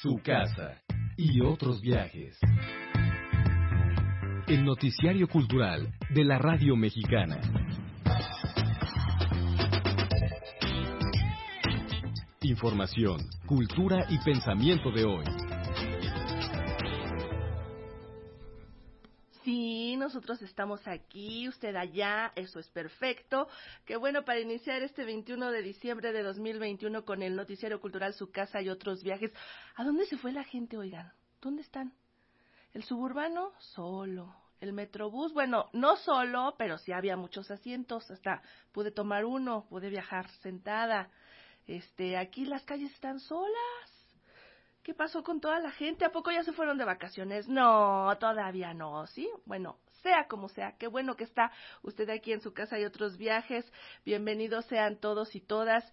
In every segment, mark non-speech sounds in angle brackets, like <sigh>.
su casa y otros viajes. El noticiario cultural de la radio mexicana. Información, cultura y pensamiento de hoy. Nosotros estamos aquí, usted allá, eso es perfecto. Qué bueno para iniciar este 21 de diciembre de 2021 con el noticiario cultural Su Casa y otros viajes. ¿A dónde se fue la gente, oigan? ¿Dónde están? El suburbano, solo. El metrobús, bueno, no solo, pero sí había muchos asientos. Hasta pude tomar uno, pude viajar sentada. Este, aquí las calles están solas ¿Qué pasó con toda la gente? ¿A poco ya se fueron de vacaciones? No, todavía no, ¿sí? Bueno, sea como sea, qué bueno que está usted aquí en su casa y otros viajes. Bienvenidos sean todos y todas.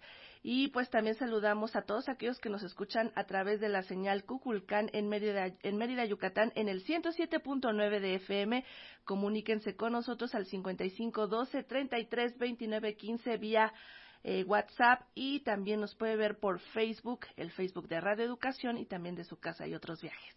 Y pues también saludamos a todos aquellos que nos escuchan a través de la señal Cuculcán en Mérida, en Mérida Yucatán, en el 107.9 de FM. Comuníquense con nosotros al 5512 33 29 15 vía eh, WhatsApp y también nos puede ver por Facebook, el Facebook de Radio Educación y también de su casa y otros viajes.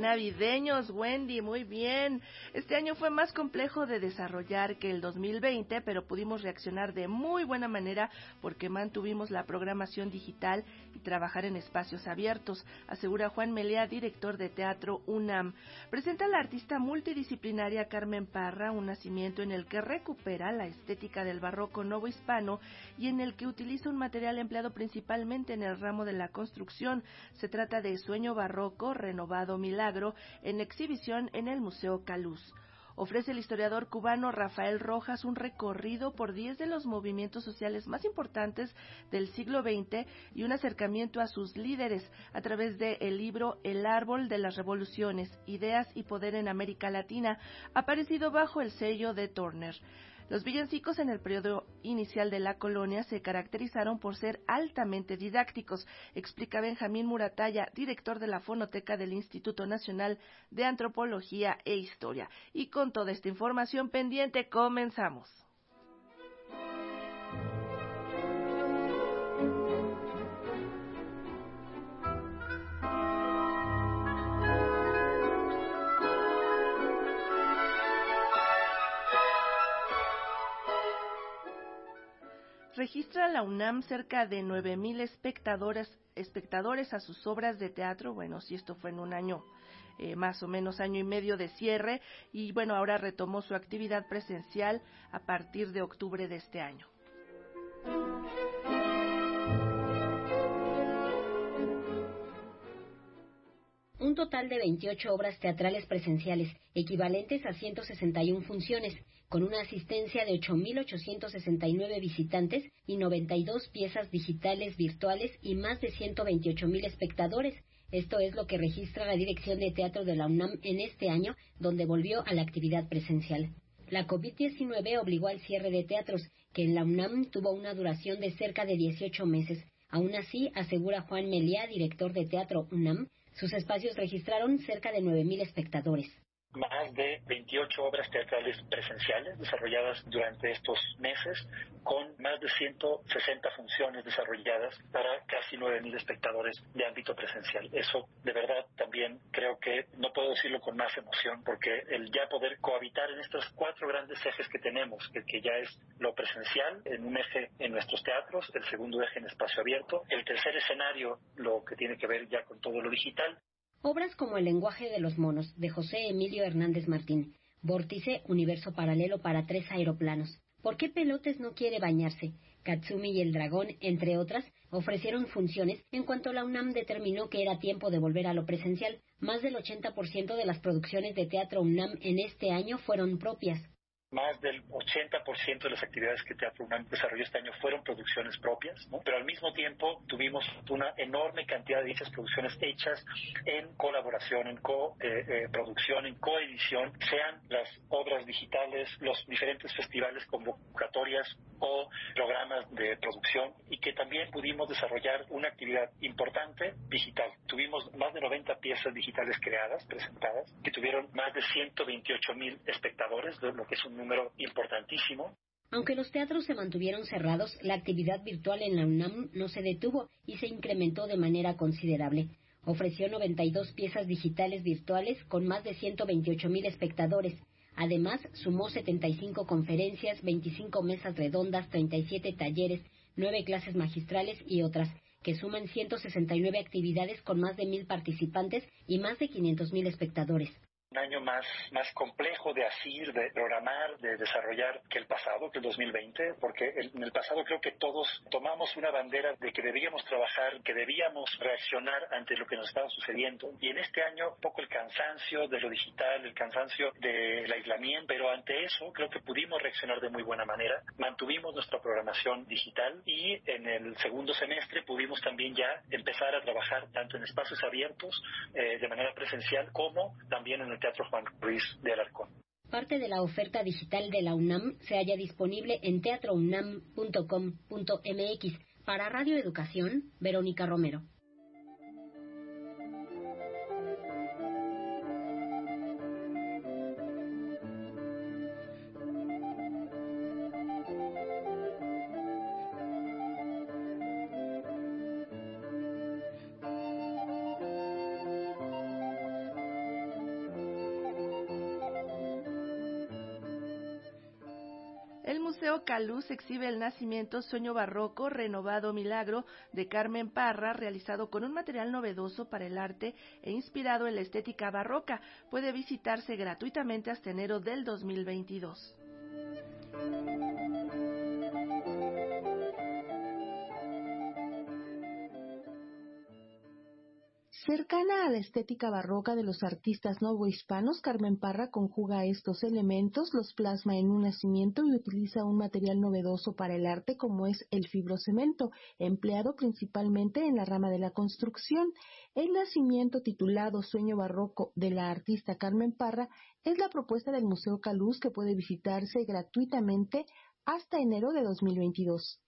Navideños, Wendy, muy bien. Este año fue más complejo de desarrollar que el 2020, pero pudimos reaccionar de muy buena manera porque mantuvimos la programación digital y trabajar en espacios abiertos, asegura Juan Melea, director de teatro UNAM. Presenta la artista multidisciplinaria Carmen Parra un nacimiento en el que recupera la estética del barroco novo hispano y en el que utiliza un material empleado principalmente en el ramo de la construcción. Se trata de Sueño Barroco, Renovado Milagro en exhibición en el Museo Caluz. Ofrece el historiador cubano Rafael Rojas un recorrido por 10 de los movimientos sociales más importantes del siglo XX y un acercamiento a sus líderes a través del el libro El árbol de las revoluciones, ideas y poder en América Latina, aparecido bajo el sello de Turner. Los villancicos en el periodo inicial de la colonia se caracterizaron por ser altamente didácticos, explica Benjamín Murataya, director de la Fonoteca del Instituto Nacional de Antropología e Historia. Y con toda esta información pendiente, comenzamos. Registra la UNAM cerca de 9.000 espectadores, espectadores a sus obras de teatro. Bueno, si esto fue en un año, eh, más o menos año y medio de cierre, y bueno, ahora retomó su actividad presencial a partir de octubre de este año. un total de 28 obras teatrales presenciales, equivalentes a 161 funciones, con una asistencia de 8.869 visitantes y 92 piezas digitales virtuales y más de 128.000 espectadores. Esto es lo que registra la Dirección de Teatro de la UNAM en este año, donde volvió a la actividad presencial. La COVID-19 obligó al cierre de teatros, que en la UNAM tuvo una duración de cerca de 18 meses. Aún así, asegura Juan Meliá, director de Teatro UNAM, sus espacios registraron cerca de 9.000 espectadores más de 28 obras teatrales presenciales desarrolladas durante estos meses, con más de 160 funciones desarrolladas para casi 9.000 espectadores de ámbito presencial. Eso, de verdad, también creo que no puedo decirlo con más emoción, porque el ya poder cohabitar en estos cuatro grandes ejes que tenemos, que, que ya es lo presencial, en un eje en nuestros teatros, el segundo eje en espacio abierto, el tercer escenario, lo que tiene que ver ya con todo lo digital, Obras como El lenguaje de los monos, de José Emilio Hernández Martín, Vórtice, Universo Paralelo para tres aeroplanos, ¿Por qué Pelotes no quiere bañarse? Katsumi y el dragón, entre otras, ofrecieron funciones en cuanto la UNAM determinó que era tiempo de volver a lo presencial. Más del 80% de las producciones de teatro UNAM en este año fueron propias. Más del 80% de las actividades que Teatro UNAM desarrolló este año fueron producciones propias, ¿no? pero al mismo tiempo tuvimos una enorme cantidad de dichas producciones hechas en colaboración, en coproducción, eh, eh en coedición, sean las obras digitales, los diferentes festivales, convocatorias o programas de producción y que también pudimos desarrollar una actividad importante digital. Tuvimos más de 90 piezas digitales creadas, presentadas, que tuvieron más de 128 mil espectadores, lo que es un número importantísimo. Aunque los teatros se mantuvieron cerrados, la actividad virtual en la UNAM no se detuvo y se incrementó de manera considerable. Ofreció 92 piezas digitales virtuales con más de 128 mil espectadores. Además, sumó 75 conferencias, 25 mesas redondas, 37 talleres, 9 clases magistrales y otras, que suman 169 actividades con más de mil participantes y más de 500 mil espectadores un año más, más complejo de asir, de programar, de desarrollar que el pasado, que el 2020, porque en el pasado creo que todos tomamos una bandera de que debíamos trabajar, que debíamos reaccionar ante lo que nos estaba sucediendo. Y en este año, un poco el cansancio de lo digital, el cansancio del aislamiento, pero ante eso creo que pudimos reaccionar de muy buena manera. Mantuvimos nuestra programación digital y en el segundo semestre pudimos también ya empezar a trabajar tanto en espacios abiertos eh, de manera presencial como también en el Teatro Juan Ruiz de Alarcón. Parte de la oferta digital de la UNAM se halla disponible en teatrounam.com.mx. Para Radio Educación, Verónica Romero. Caluz exhibe el nacimiento Sueño Barroco, renovado Milagro de Carmen Parra, realizado con un material novedoso para el arte e inspirado en la estética barroca. Puede visitarse gratuitamente hasta enero del 2022. Cercana a la estética barroca de los artistas novohispanos, Carmen Parra conjuga estos elementos, los plasma en un nacimiento y utiliza un material novedoso para el arte como es el fibrocemento, empleado principalmente en la rama de la construcción. El nacimiento titulado Sueño Barroco de la artista Carmen Parra es la propuesta del Museo Caluz que puede visitarse gratuitamente hasta enero de 2022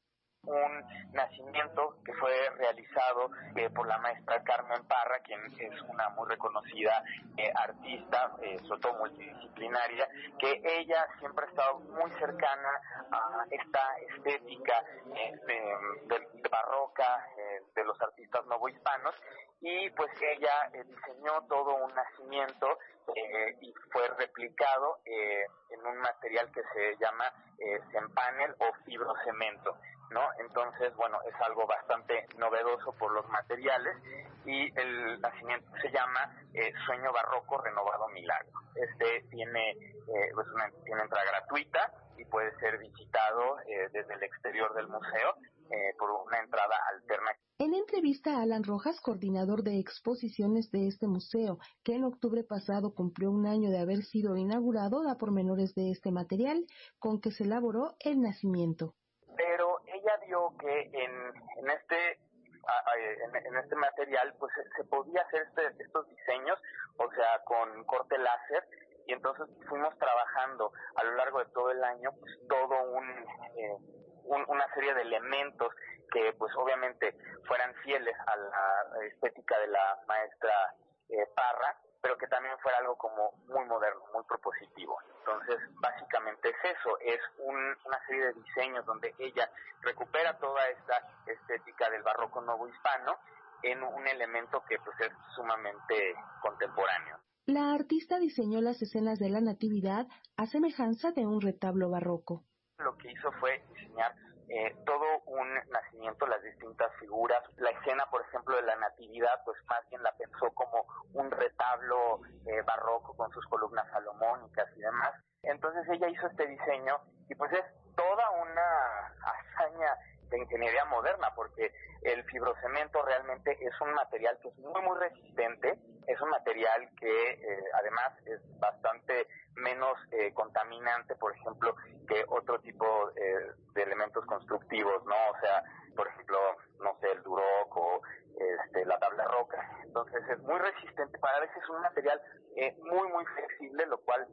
un nacimiento que fue realizado eh, por la maestra Carmen Parra, quien es una muy reconocida eh, artista, eh, sobre todo multidisciplinaria, que ella siempre ha estado muy cercana a esta estética de, barroca de los artistas novohispanos y pues ella diseñó todo un nacimiento y fue replicado en un material que se llama eh, Sempanel o fibrocemento. ¿No? Entonces, bueno, es algo bastante novedoso por los materiales y el nacimiento se llama eh, Sueño Barroco Renovado Milagro. Este tiene, eh, pues una, tiene entrada gratuita y puede ser visitado eh, desde el exterior del museo por una entrada alterna. En entrevista a Alan Rojas, coordinador de exposiciones de este museo, que en octubre pasado cumplió un año de haber sido inaugurado, da pormenores de este material con que se elaboró el nacimiento pero ella vio que en, este en, este material pues se, podía hacer este, estos diseños, o sea, con corte láser, y entonces fuimos trabajando a lo largo de todo el año pues todo eh, un, una serie de elementos que pues obviamente fueran fieles a la estética de la maestra eh, Parra, pero que también fuera algo como muy moderno, muy propositivo. Entonces, básicamente es eso, es una serie de diseños donde ella recupera toda esta estética del barroco nuevo hispano en un elemento que pues es sumamente contemporáneo. La artista diseñó las escenas de la Natividad a semejanza de un retablo barroco. Lo que hizo fue diseñar eh, todo un nacimiento, las distintas figuras. La escena, por ejemplo, de la Natividad, pues más bien la pensó como un retablo eh, barroco con sus columnas salomónicas y demás. Entonces ella hizo este diseño y pues es toda una hazaña de ingeniería moderna, porque el fibrocemento realmente es un material que es muy, muy resistente, es un material que eh, además es bastante menos eh, contaminante, por ejemplo, que otro tipo eh, de elementos constructivos, ¿no? O sea, por ejemplo, no sé, el duroc o este, la tabla roca. Entonces es muy resistente, para veces es un material muy, muy flexible, lo cual,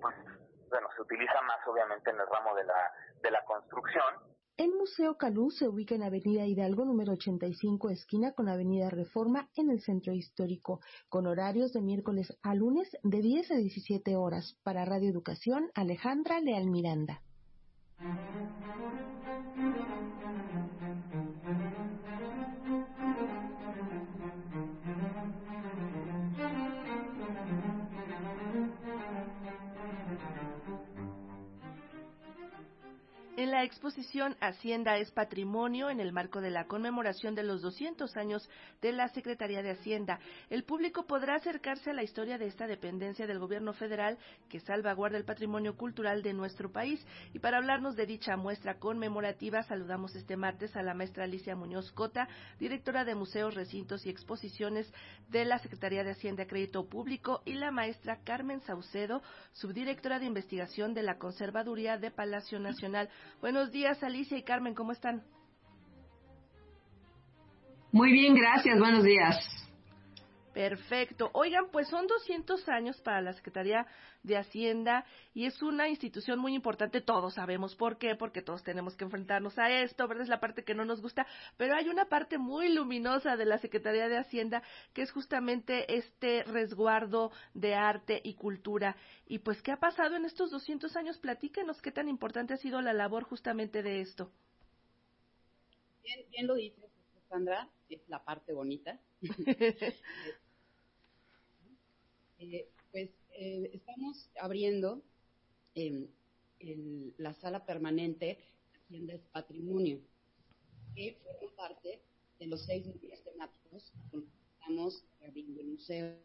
pues, bueno, se utiliza más obviamente en el ramo de la, de la construcción el Museo Calú se ubica en Avenida Hidalgo número 85, esquina con Avenida Reforma, en el centro histórico, con horarios de miércoles a lunes de 10 a 17 horas. Para Radio Educación, Alejandra Leal Miranda. La exposición Hacienda es Patrimonio, en el marco de la conmemoración de los 200 años de la Secretaría de Hacienda, el público podrá acercarse a la historia de esta dependencia del gobierno federal que salvaguarda el patrimonio cultural de nuestro país. Y para hablarnos de dicha muestra conmemorativa, saludamos este martes a la maestra Alicia Muñoz Cota, directora de Museos, Recintos y Exposiciones de la Secretaría de Hacienda Crédito Público, y la maestra Carmen Saucedo, subdirectora de Investigación de la Conservaduría de Palacio Nacional. Buenos días, Alicia y Carmen, ¿cómo están? Muy bien, gracias, buenos días. Perfecto. Oigan, pues son 200 años para la Secretaría de Hacienda y es una institución muy importante. Todos sabemos por qué, porque todos tenemos que enfrentarnos a esto, ¿verdad? Es la parte que no nos gusta, pero hay una parte muy luminosa de la Secretaría de Hacienda que es justamente este resguardo de arte y cultura. Y pues, ¿qué ha pasado en estos 200 años? Platíquenos qué tan importante ha sido la labor justamente de esto. Bien, lo dices, Sandra, es la parte bonita. <laughs> Eh, pues eh, estamos abriendo em, la sala permanente Hacienda es Patrimonio, que forma parte de los seis núcleos temáticos que estamos abriendo el museo.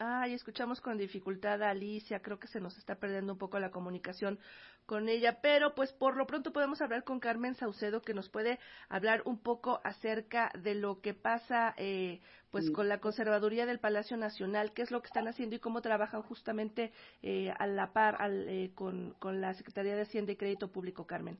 Ay, escuchamos con dificultad a Alicia, creo que se nos está perdiendo un poco la comunicación con ella, pero pues por lo pronto podemos hablar con Carmen Saucedo que nos puede hablar un poco acerca de lo que pasa eh, pues con la conservaduría del Palacio Nacional, qué es lo que están haciendo y cómo trabajan justamente eh, a la par eh, con, con la Secretaría de Hacienda y Crédito Público, Carmen.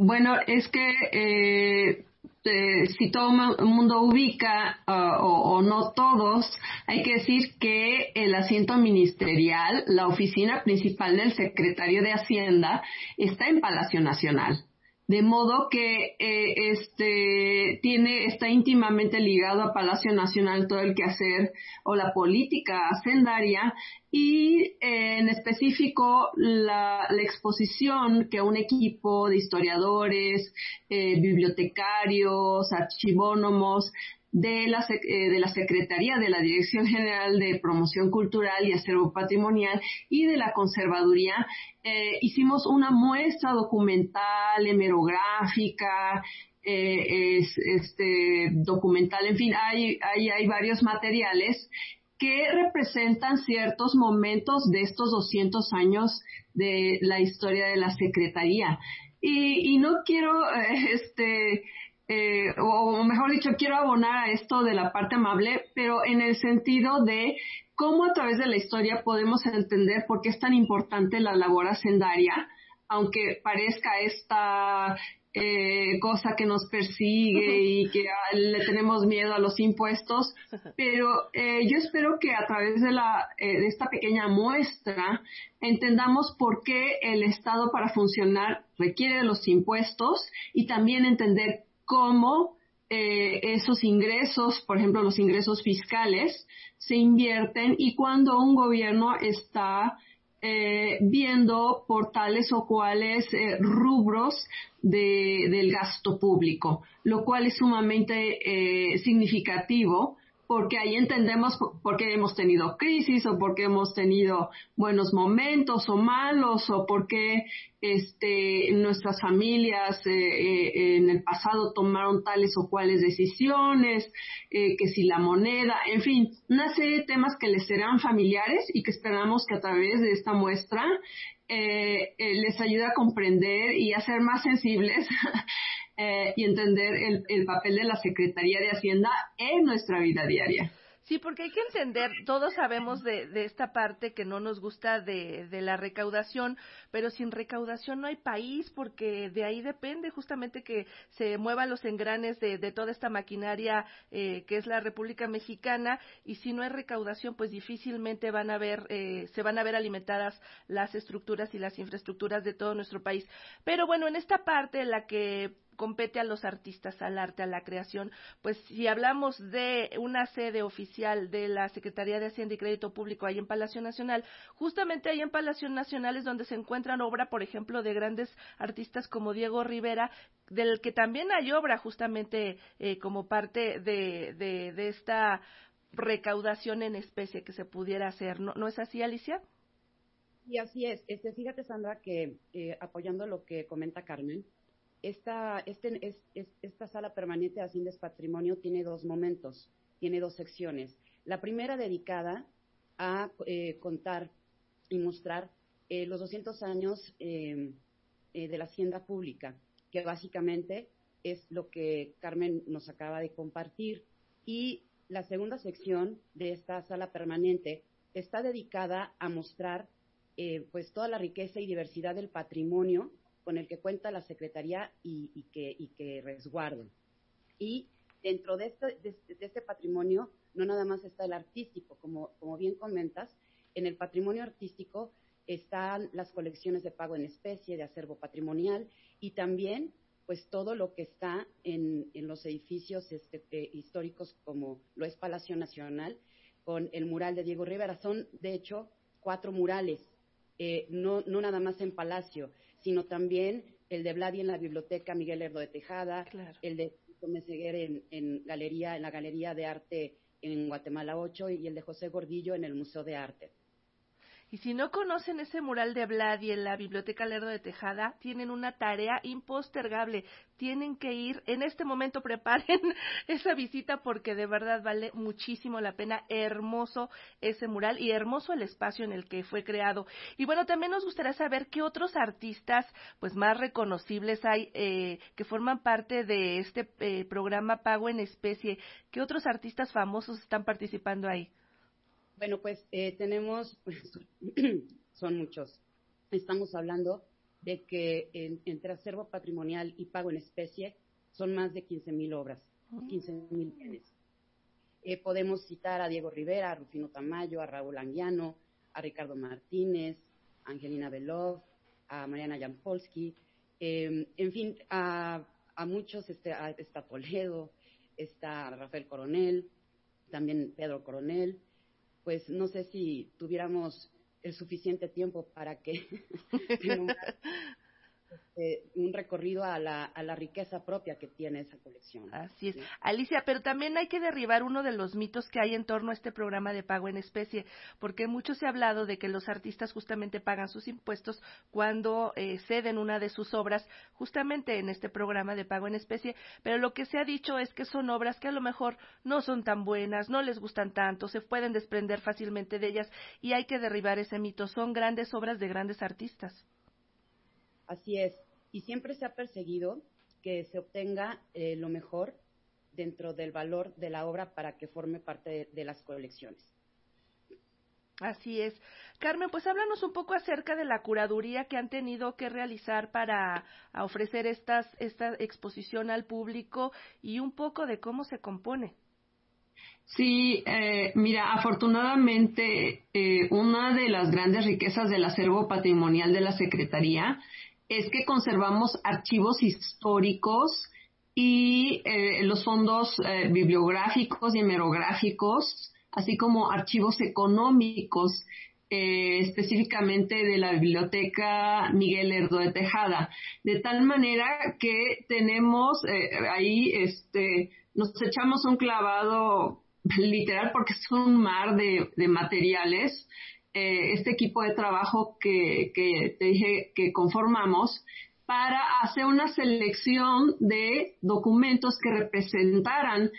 Bueno, es que eh, eh, si todo el mundo ubica uh, o, o, no todos, hay que decir que el asiento ministerial, la oficina principal del secretario de Hacienda, está en Palacio Nacional de modo que eh, este tiene está íntimamente ligado a Palacio Nacional todo el quehacer o la política hacendaria y eh, en específico la, la, exposición que un equipo de historiadores, eh, bibliotecarios, archivónomos de la, eh, de la Secretaría de la Dirección General de Promoción Cultural y Acervo Patrimonial y de la Conservaduría, eh, hicimos una muestra documental, hemerográfica, eh, este, documental, en fin, hay, hay, varios materiales que representan ciertos momentos de estos 200 años de la historia de la Secretaría. Y no quiero, <laughs> este, eh, o mejor dicho, quiero abonar a esto de la parte amable, pero en el sentido de cómo a través de la historia podemos entender por qué es tan importante la labor hacendaria, aunque parezca esta eh, cosa que nos persigue y que ah, le tenemos miedo a los impuestos, pero eh, yo espero que a través de, la, de esta pequeña muestra entendamos por qué el Estado para funcionar requiere de los impuestos y también entender cómo eh, esos ingresos, por ejemplo, los ingresos fiscales, se invierten y cuando un gobierno está eh, viendo por tales o cuales eh, rubros de, del gasto público, lo cual es sumamente significativo porque ahí entendemos por qué hemos tenido crisis o por qué hemos tenido buenos momentos o malos o por qué este, nuestras familias eh, eh, en el pasado tomaron tales o cuales decisiones, eh, que si la moneda, en fin, una serie de temas que les serán familiares y que esperamos que a través de esta muestra les ayuda a comprender y a ser más sensibles <laughs> y entender el, el papel de la Secretaría de Hacienda en nuestra vida diaria. Sí, porque hay que entender, todos sabemos de, de esta parte que no nos gusta de, de, la recaudación, pero sin recaudación no hay país, porque de ahí depende justamente que se muevan los engranes de, de toda esta maquinaria eh, que es la República Mexicana, y si no hay recaudación, pues difícilmente van a ver, eh, se van a ver alimentadas las estructuras y las infraestructuras de todo nuestro país. Pero bueno, en esta parte la que compete a los artistas, al arte, a la creación, pues si hablamos de una sede oficial de la Secretaría de Hacienda y Crédito Público ahí en Palacio Nacional, justamente ahí en Palacio Nacional es donde se encuentran obra, por ejemplo, de grandes artistas como Diego Rivera, del que también hay obra justamente eh, como parte de, de, esta recaudación en especie que se pudiera hacer. ¿No, ¿No es así, Alicia? Y así es. Este, fíjate, Sandra, que eh, apoyando lo que comenta Carmen, esta, este, esta sala permanente de Patrimonio tiene dos momentos, tiene dos secciones. La primera dedicada a eh, contar y mostrar eh, los 200 años em, eh, de la Hacienda Pública, que básicamente es lo que Carmen nos acaba de compartir. Y la segunda sección de esta sala permanente está dedicada a mostrar pues toda la riqueza y diversidad del patrimonio con el que cuenta la Secretaría y, que, y que resguardo. Y dentro de este, de, este patrimonio no nada más está el artístico, como, como bien comentas, en el patrimonio artístico están las colecciones de pago en especie, de acervo patrimonial y también pues todo lo que está en, en los edificios este, eh, históricos como lo es Palacio Nacional con el mural de Diego Rivera. Son de hecho cuatro murales, eh, no, no nada más en Palacio, sino también el de Vladi en la biblioteca Miguel Herdo de Tejada, el de Meseguer en, en, galería, en la Galería de Arte en Guatemala 8 y el de José Gordillo en el Museo de Arte. Y si no conocen ese mural de Vladi en la Biblioteca Lerdo de Tejada, tienen una tarea impostergable. Tienen que ir, en este momento preparen <laughs> esa visita porque de verdad vale muchísimo la pena. Hermoso ese mural y hermoso el espacio en el que fue creado. Y bueno, también nos gustaría saber qué otros artistas pues más reconocibles hay eh, que forman parte de este eh, programa Pago en Especie. ¿Qué otros artistas famosos están participando ahí? Bueno, pues eh, tenemos, <clears throat> son muchos. Estamos hablando de que entre acervo patrimonial y pago en especie son más de 15 mil obras, 15 mil bienes. Eh, podemos citar a Diego Rivera, a Rufino Tamayo, a Raúl Anguiano, a Ricardo Martínez, a Angelina Belov, a Mariana Jampolsky, em, en fin, a, muchos, este, está Toledo, está Rafael Coronel, también Pedro Coronel, pues no sé si tuviéramos el suficiente tiempo para que <laughs> <laughs> Este, un recorrido a la, a la riqueza propia que tiene esa colección. Así es. Alicia, pero también hay que derribar uno de los mitos que hay en torno a este programa de pago en especie, porque mucho se ha hablado de que los artistas justamente pagan sus impuestos cuando eh, ceden una de sus obras, justamente en este programa de pago en especie, pero lo que se ha dicho es que son obras que a lo mejor no son tan buenas, no les gustan tanto, se pueden desprender fácilmente de ellas y hay que derribar ese mito. Son grandes obras de grandes artistas. Así es. Y siempre se ha perseguido que se obtenga eh, lo mejor dentro del valor de la obra para que forme parte de, las colecciones. Así es. Carmen, pues háblanos un poco acerca de la curaduría que han tenido que realizar para ofrecer estas, esta exposición al público y un poco de cómo se compone. Sí, eh, mira, afortunadamente eh, una de las grandes riquezas del acervo patrimonial de la Secretaría es que conservamos archivos históricos y eh, los fondos eh, bibliográficos y hemerográficos, así como archivos económicos, eh, específicamente de la Biblioteca Miguel Herdo de Tejada, de tal manera que tenemos ahí, este, nos echamos un clavado literal porque es un mar de materiales eh, este equipo de trabajo que, te dije que conformamos para hacer una selección de documentos que representaran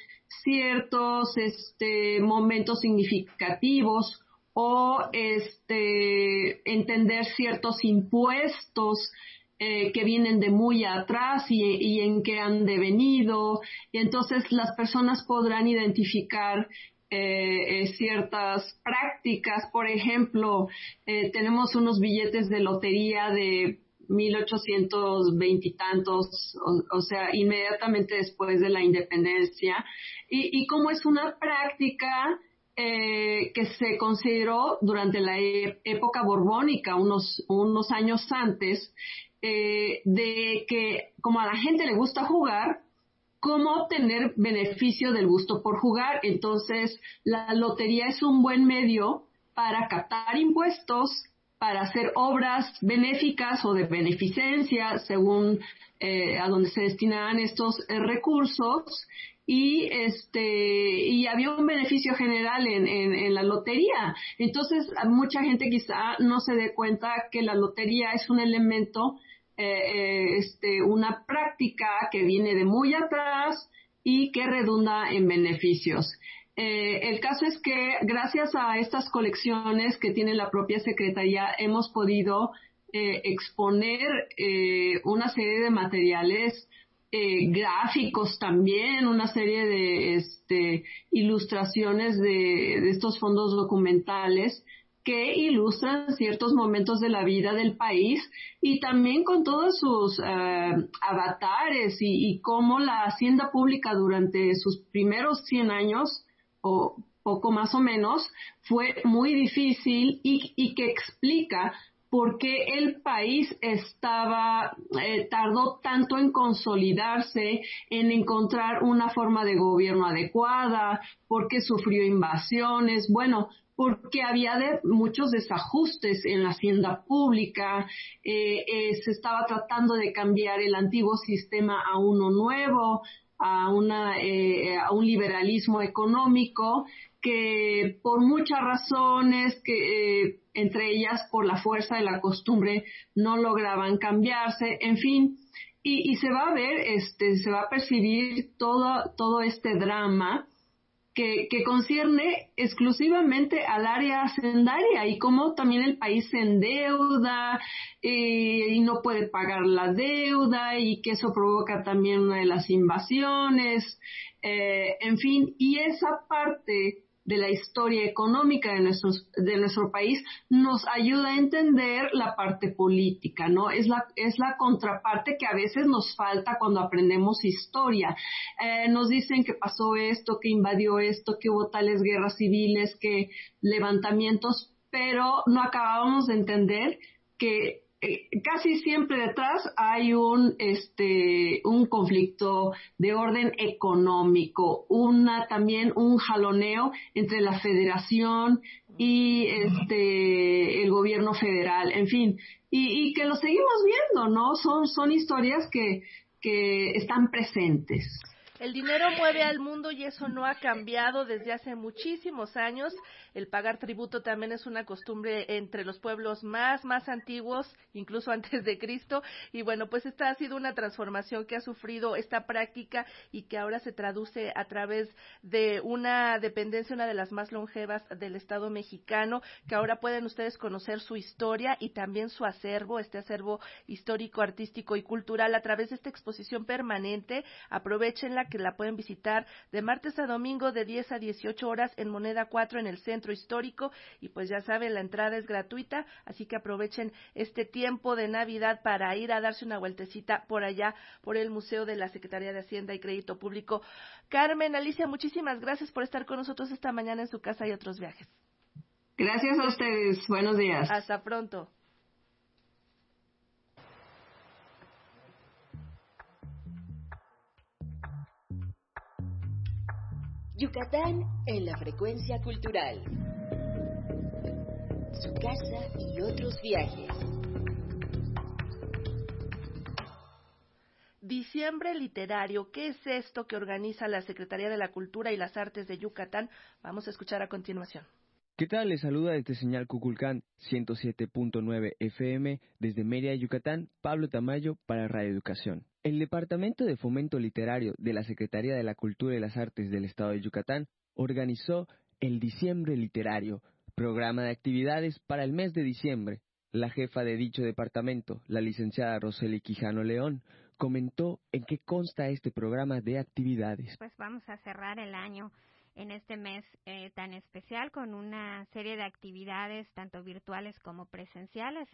ciertos este, momentos significativos o este, entender ciertos impuestos eh, que vienen de muy atrás y, en qué han devenido. Y entonces las personas podrán identificar eh, ciertas prácticas. Por ejemplo, tenemos unos billetes de lotería de 1820 y tantos, o, sea, inmediatamente después de la independencia, y, y como es una práctica eh, que se consideró durante la e, época borbónica, unos, unos años antes, eh, de que como a la gente le gusta jugar, cómo obtener beneficio del gusto por jugar. Entonces, la lotería es un buen medio para captar impuestos para hacer obras benéficas o de beneficencia según eh, a donde se destinaban estos eh, recursos y este y había un beneficio general en, en, la lotería entonces mucha gente quizá no se dé cuenta que la lotería es un elemento eh, este una práctica que viene de muy atrás y que redunda en beneficios. Eh, el caso es que gracias a estas colecciones que tiene la propia Secretaría hemos podido eh, exponer una serie de materiales gráficos también, una serie de este, ilustraciones de, estos fondos documentales que ilustran ciertos momentos de la vida del país y también con todos sus avatares y, y, cómo la hacienda pública durante sus primeros 100 años o poco más o menos, fue muy difícil y, que explica por qué el país estaba, eh, tardó tanto en consolidarse, en encontrar una forma de gobierno adecuada, por qué sufrió invasiones, bueno, porque había muchos desajustes en la hacienda pública, eh, eh, se estaba tratando de cambiar el antiguo sistema a uno nuevo, a, una, eh, a un liberalismo económico que por muchas razones, que entre ellas por la fuerza de la costumbre, no lograban cambiarse, en fin, y, y se va a ver, este, se va a percibir todo, todo este drama que, concierne exclusivamente al área hacendaria y cómo también el país se endeuda eh, y no puede pagar la deuda y que eso provoca también una de las invasiones, eh, en fin, y esa parte de la historia económica de, nuestros, de nuestro país nos ayuda a entender la parte política, ¿no? Es la, es la contraparte que a veces nos falta cuando aprendemos historia. Eh, nos dicen que pasó esto, que invadió esto, que hubo tales guerras civiles, que levantamientos, pero no acabamos de entender que casi siempre detrás hay un este un conflicto de orden económico, una también un jaloneo entre la Federación y este el gobierno federal, en fin, y, y que lo seguimos viendo, ¿no? Son son historias que que están presentes. El dinero mueve al mundo y eso no ha cambiado desde hace muchísimos años. El pagar tributo también es una costumbre entre los pueblos más, más antiguos, incluso <laughs> antes de Cristo. Y bueno, pues esta ha sido una transformación que ha sufrido esta práctica y que ahora se traduce a través de una dependencia, una de las más longevas del Estado mexicano, que ahora pueden ustedes conocer su historia y también su acervo, este acervo histórico, artístico y cultural a través de esta exposición permanente. Aprovechenla que la pueden visitar de martes a domingo de 10 a 18 horas en Moneda 4 en el centro histórico y pues ya saben, la entrada es gratuita, así que aprovechen este tiempo de Navidad para ir a darse una vueltecita por allá, por el Museo de la Secretaría de Hacienda y Crédito Público. Carmen, Alicia, muchísimas gracias por estar con nosotros esta mañana en su casa y otros viajes. Gracias a ustedes. Buenos días. Hasta pronto. Yucatán en la frecuencia cultural. Su casa y otros viajes. Diciembre literario, ¿qué es esto que organiza la Secretaría de la Cultura y las Artes de Yucatán? Vamos a escuchar a continuación. ¿Qué tal? Les saluda desde Señal Cuculcán 107.9 FM desde Mérida, Yucatán, Pablo Tamayo para Radio Educación. El Departamento de Fomento Literario de la Secretaría de la Cultura y las Artes del Estado de Yucatán organizó el Diciembre Literario programa de actividades para el mes de diciembre. La jefa de dicho departamento, la licenciada Roseli Quijano León, comentó en qué consta este programa de actividades. Pues vamos a cerrar el año en este mes eh, tan especial con una serie de actividades tanto virtuales como presenciales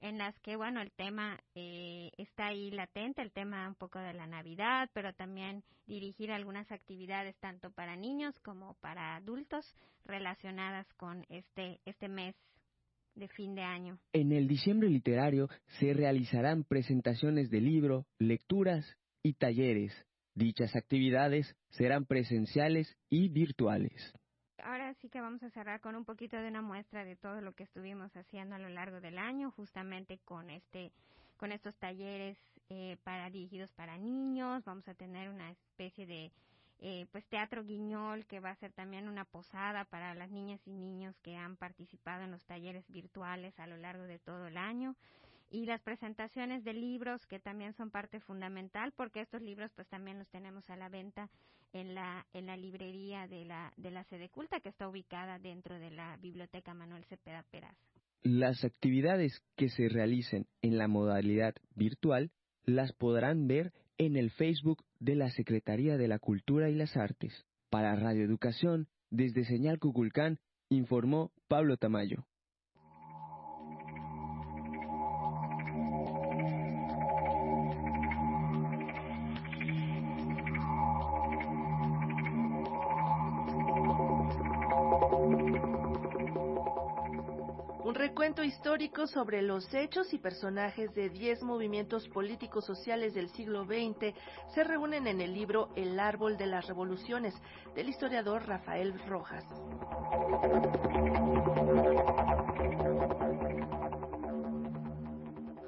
en las que bueno el tema eh, está ahí latente el tema un poco de la navidad pero también dirigir algunas actividades tanto para niños como para adultos relacionadas con este este mes de fin de año. En el diciembre literario se realizarán presentaciones de libro, lecturas y talleres. Dichas actividades serán presenciales y virtuales. Ahora sí que vamos a cerrar con un poquito de una muestra de todo lo que estuvimos haciendo a lo largo del año, justamente con este, con estos talleres eh, para dirigidos para niños. Vamos a tener una especie de eh, pues Teatro Guiñol, que va a ser también una posada para las niñas y niños que han participado en los talleres virtuales a lo largo de todo el año y las presentaciones de libros que también son parte fundamental porque estos libros pues también los tenemos a la venta en la en la librería de la de la sede culta que está ubicada dentro de la biblioteca Manuel Cepeda Peraza. Las actividades que se realicen en la modalidad virtual las podrán ver en el Facebook de la Secretaría de la Cultura y las Artes. Para Radio Educación, desde Señal Cuculcán, informó Pablo Tamayo. Histórico sobre los hechos y personajes de 10 movimientos políticos sociales del siglo XX se reúnen en el libro El árbol de las revoluciones del historiador Rafael Rojas.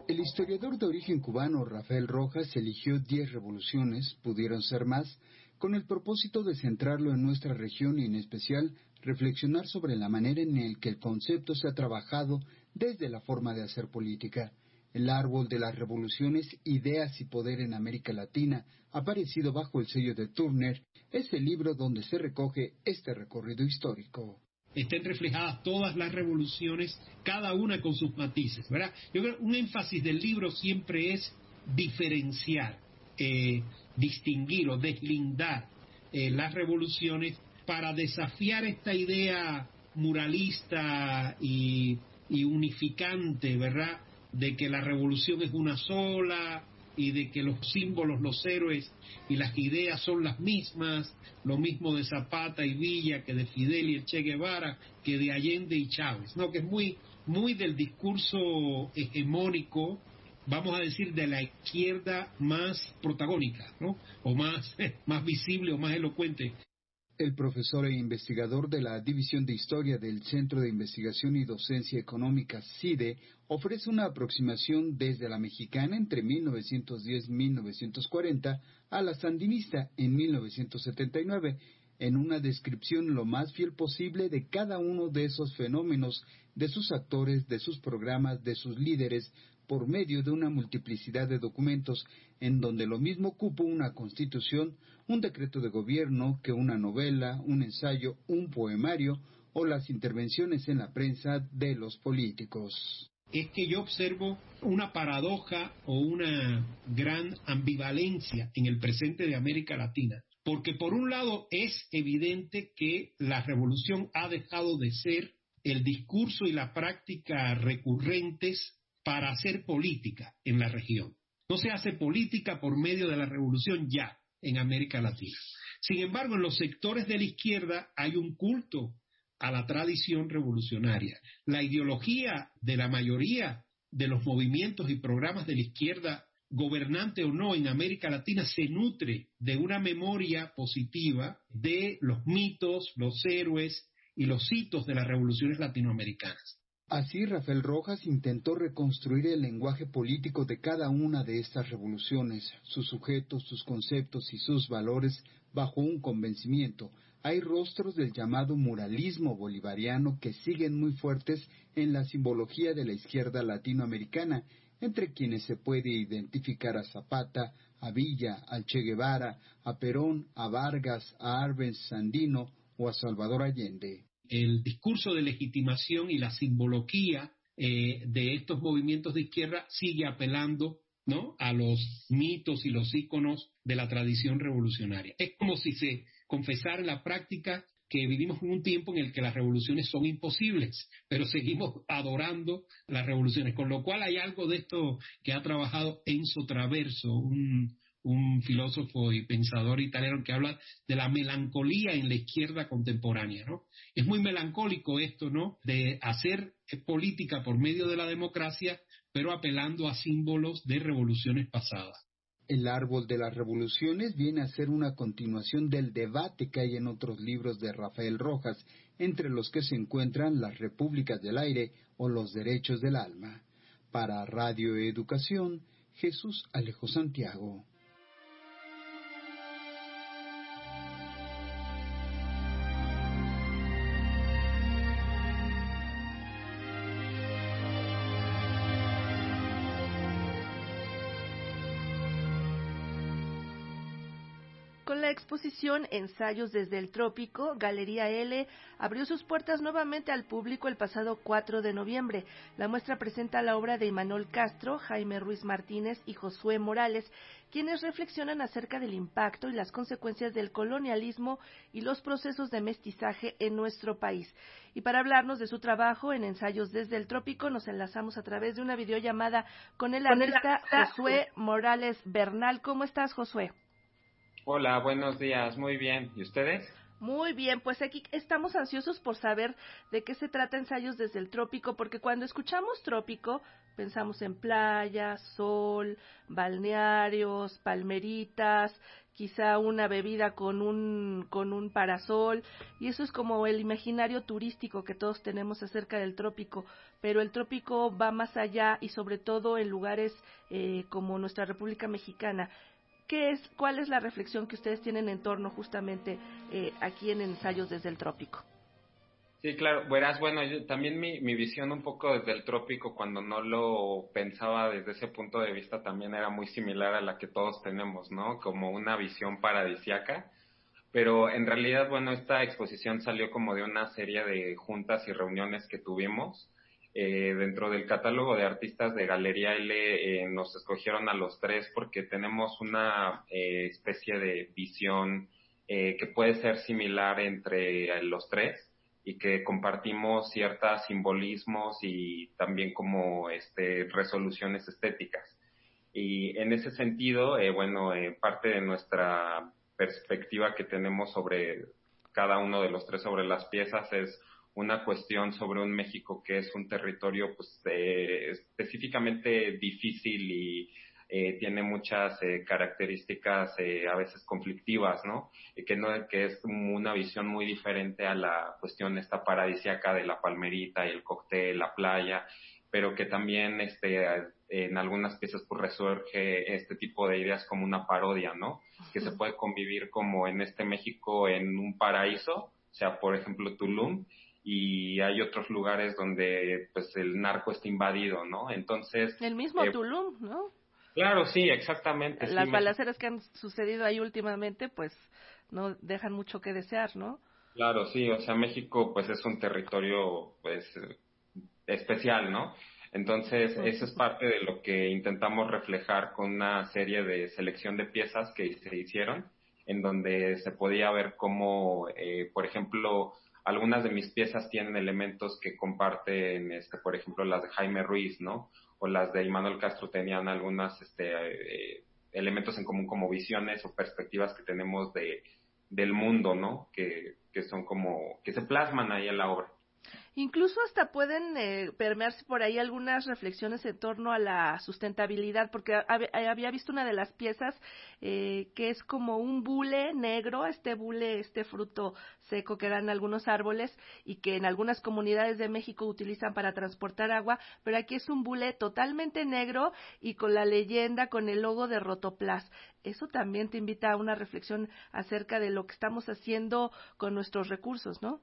El historiador de origen cubano Rafael Rojas eligió 10 revoluciones, pudieron ser más, con el propósito de centrarlo en nuestra región y en especial reflexionar sobre la manera en la que el concepto se ha trabajado desde la forma de hacer política. El árbol de las revoluciones, ideas y poder en América Latina, aparecido bajo el sello de Turner, es el libro donde se recoge este recorrido histórico. Estén reflejadas todas las revoluciones, cada una con sus matices, ¿verdad? Yo creo que un énfasis del libro siempre es diferenciar, eh, distinguir o deslindar eh, las revoluciones para desafiar esta idea muralista y, unificante, ¿verdad? De que la revolución es una sola y de que los símbolos, los héroes y las ideas son las mismas, lo mismo de Zapata y Villa que de Fidel y el Che Guevara, que de Allende y Chávez, ¿no? Que es muy, muy del discurso hegemónico, vamos a decir, de la izquierda más protagónica, ¿no? O más, <laughs> más visible o más elocuente el profesor e investigador de la División de Historia del Centro de Investigación y Docencia Económica CIDE ofrece una aproximación desde la mexicana entre 1910-1940 a la sandinista en 1979 en una descripción lo más fiel posible de cada uno de esos fenómenos, de sus actores, de sus programas, de sus líderes, por medio de una multiplicidad de documentos en donde lo mismo ocupa una constitución, un decreto de gobierno que una novela, un ensayo, un poemario o las intervenciones en la prensa de los políticos. Es que yo observo una paradoja o una gran ambivalencia en el presente de América Latina, porque por un lado es evidente que la revolución ha dejado de ser el discurso y la práctica recurrentes para hacer política en la región. No se hace política por medio de la revolución ya en América Latina. Sin embargo, en los sectores de la izquierda hay un culto a la tradición revolucionaria. La ideología de la mayoría de los movimientos y programas de la izquierda, gobernante o no en América Latina, se nutre de una memoria positiva de los mitos, los héroes y los hitos de las revoluciones latinoamericanas. Así, Rafael Rojas intentó reconstruir el lenguaje político de cada una de estas revoluciones, sus sujetos, sus conceptos y sus valores bajo un convencimiento. Hay rostros del llamado muralismo bolivariano que siguen muy fuertes en la simbología de la izquierda latinoamericana, entre quienes se puede identificar a Zapata, a Villa, al Che Guevara, a Perón, a Vargas, a Arbenz Sandino o a Salvador Allende el discurso de legitimación y la simbología eh, de estos movimientos de izquierda sigue apelando ¿no? a los mitos y los íconos de la tradición revolucionaria. Es como si se confesara en la práctica que vivimos en un tiempo en el que las revoluciones son imposibles, pero seguimos adorando las revoluciones, con lo cual hay algo de esto que ha trabajado Enzo Traverso, un filósofo y pensador italiano que habla de la melancolía en la izquierda contemporánea, ¿no? Es muy melancólico esto, ¿no? De hacer política por medio de la democracia, pero apelando a símbolos de revoluciones pasadas. El árbol de las revoluciones viene a ser una continuación del debate que hay en otros libros de Rafael Rojas, entre los que se encuentran las repúblicas del aire o los derechos del alma. Para Radio Educación, Jesús Alejo Santiago. Exposición Ensayos desde el Trópico, Galería L abrió sus puertas nuevamente al público el pasado 4 de noviembre. La muestra presenta la obra de Imanol Castro, Jaime Ruiz Martínez y Josué Morales, quienes reflexionan acerca del impacto y las consecuencias del colonialismo y los procesos de mestizaje en nuestro país. Y para hablarnos de su trabajo en Ensayos desde el Trópico, nos enlazamos a través de una videollamada con el artista Josué Morales Bernal. ¿Cómo estás, Josué? Hola, buenos días, muy bien. ¿Y ustedes? Muy bien, pues aquí estamos ansiosos por saber de qué se trata ensayos desde el trópico, porque cuando escuchamos trópico pensamos en playas, sol, balnearios, palmeritas, quizá una bebida con un con un parasol y eso es como el imaginario turístico que todos tenemos acerca del trópico, pero el trópico va más allá y sobre todo en lugares eh, como nuestra República Mexicana ¿Qué es, ¿Cuál es la reflexión que ustedes tienen en torno justamente eh, aquí en Ensayos desde el Trópico? Sí, claro, verás, bueno, también mi, mi visión un poco desde el trópico, cuando no lo pensaba desde ese punto de vista, también era muy similar a la que todos tenemos, ¿no? Como una visión paradisiaca. Pero en realidad, bueno, esta exposición salió como de una serie de juntas y reuniones que tuvimos eh, dentro del catálogo de artistas de Galería L eh, nos escogieron a los tres porque tenemos una eh, especie de visión que puede ser similar entre los tres y que compartimos ciertos simbolismos y también como este, resoluciones estéticas. Y en ese sentido, bueno, parte de nuestra perspectiva que tenemos sobre cada uno de los tres sobre las piezas es una cuestión sobre un México que es un territorio pues eh, específicamente difícil y eh, tiene muchas eh, características a veces conflictivas, ¿no? Y que no que es una visión muy diferente a la cuestión esta paradisiaca de la palmerita y el cóctel, la playa, pero que también este en algunas piezas pues resurge este tipo de ideas como una parodia, ¿no? Que se puede convivir como en este México en un paraíso, o sea, por ejemplo, Tulum, y hay otros lugares donde pues el narco está invadido, ¿no? Entonces... El mismo eh, Tulum, ¿no? Claro, sí, exactamente. Las balaceras que han sucedido ahí últimamente pues no dejan mucho que desear, ¿no? Claro, sí, o sea, México pues es un territorio pues especial, ¿no? Entonces, eso es parte de lo que intentamos reflejar con una serie de selección de piezas que se hicieron, en donde se podía ver cómo, eh, por ejemplo, algunas de mis piezas tienen elementos que comparten, este, por ejemplo, las de Jaime Ruiz, ¿no? O las de Immanuel Castro tenían algunas este, eh, elementos en común como visiones o perspectivas que tenemos de, del mundo, ¿no? Que, que son como, que se plasman ahí en la obra. Incluso hasta pueden eh, permearse por ahí algunas reflexiones en torno a la sustentabilidad, porque eh, había visto una de las piezas eh, que es como un bule negro, este bule, este fruto seco que dan algunos árboles y que en algunas comunidades de México utilizan para transportar agua, pero aquí es un bule totalmente negro y con la leyenda, con el logo de Rotoplas. Eso también te invita a una reflexión acerca de lo que estamos haciendo con nuestros recursos, ¿no?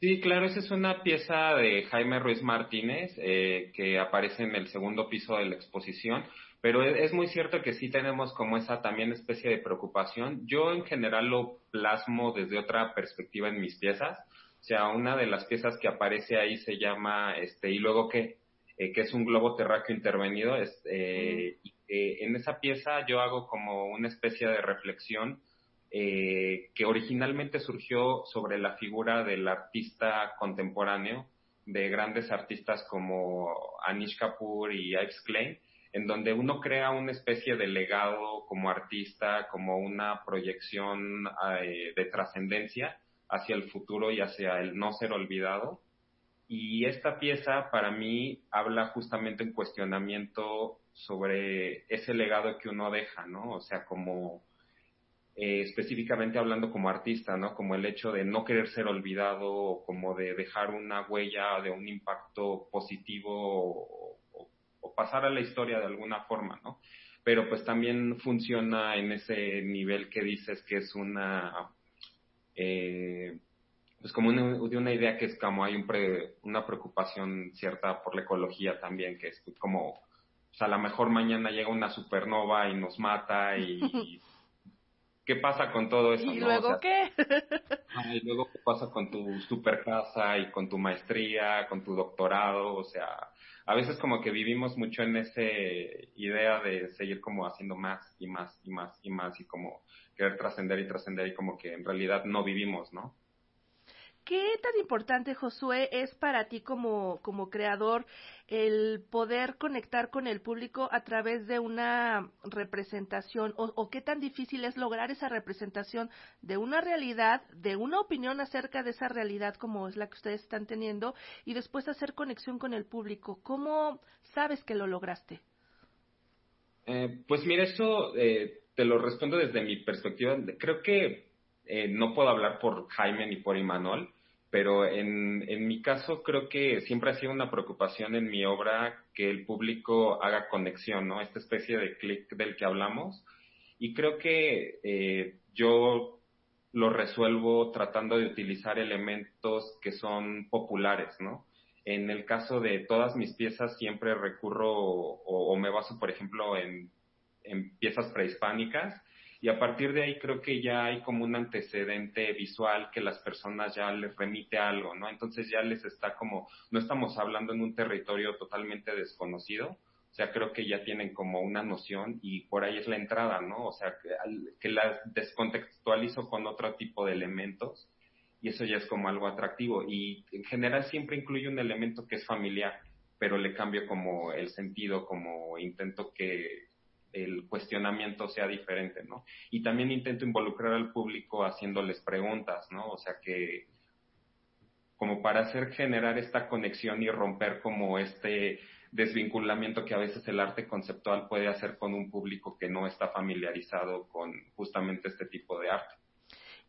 Sí, claro, esa es una pieza de Jaime Ruiz Martínez eh, que aparece en el segundo piso de la exposición, pero es, muy cierto que sí tenemos como esa también especie de preocupación. Yo en general lo plasmo desde otra perspectiva en mis piezas, O sea, una de las piezas que aparece ahí se llama, este, ¿y luego qué? Eh, que es un globo terráqueo intervenido. Es, eh, en esa pieza yo hago como una especie de reflexión eh, que originalmente surgió sobre la figura del artista contemporáneo, de grandes artistas como Anish Kapoor y Ives Klein, en donde uno crea una especie de legado como artista, como una proyección eh, de trascendencia hacia el futuro y hacia el no ser olvidado. Y esta pieza para mí habla justamente en cuestionamiento sobre ese legado que uno deja, ¿no? O sea, como eh, específicamente hablando como artista, ¿no? Como el hecho de no querer ser olvidado, o como de dejar una huella de un impacto positivo o pasar a la historia de alguna forma, ¿no? Pero pues también funciona en ese nivel que dices que es una, eh, pues como de una idea que es como hay un una preocupación cierta por la ecología también, que es como, o sea, a lo mejor mañana llega una supernova y nos mata y, <laughs> ¿qué pasa con todo eso? ¿Y luego qué? <laughs> y luego qué pasa con tu super casa y con tu maestría, con tu doctorado, o sea, a veces como que vivimos mucho en esa idea de seguir como haciendo más y más y más y más y como querer trascender y trascender y como que en realidad no vivimos, ¿no? ¿Qué tan importante, Josué, es para ti como, como creador el poder conectar con el público a través de una representación o, qué tan difícil es lograr esa representación de una realidad, de una opinión acerca de esa realidad como es la que ustedes están teniendo y después hacer conexión con el público? ¿Cómo sabes que lo lograste? Eh, pues mira, eso eh, te lo respondo desde mi perspectiva. Creo que eh, no puedo hablar por Jaime ni por Imanol, pero en, en mi caso creo que siempre ha sido una preocupación en mi obra que el público haga conexión, ¿no? Esta especie de clic del que hablamos. Y creo que eh, yo lo resuelvo tratando de utilizar elementos que son populares, ¿no? En el caso de todas mis piezas siempre recurro o, o me baso, por ejemplo, en, en piezas prehispánicas y a partir de ahí creo que ya hay como un antecedente visual que las personas ya les remite algo, ¿no? Entonces ya les está como, no estamos hablando en un territorio totalmente desconocido, o sea, creo que ya tienen como una noción y por ahí es la entrada, ¿no? O sea, que, que las descontextualizo con otro tipo de elementos y eso ya es como algo atractivo y en general siempre incluye un elemento que es familiar, pero le cambio como el sentido, como intento que el cuestionamiento sea diferente, ¿no? Y también intento involucrar al público haciéndoles preguntas, ¿no? O sea que como para hacer generar esta conexión y romper como este desvinculamiento que a veces el arte conceptual puede hacer con un público que no está familiarizado con justamente este tipo de arte.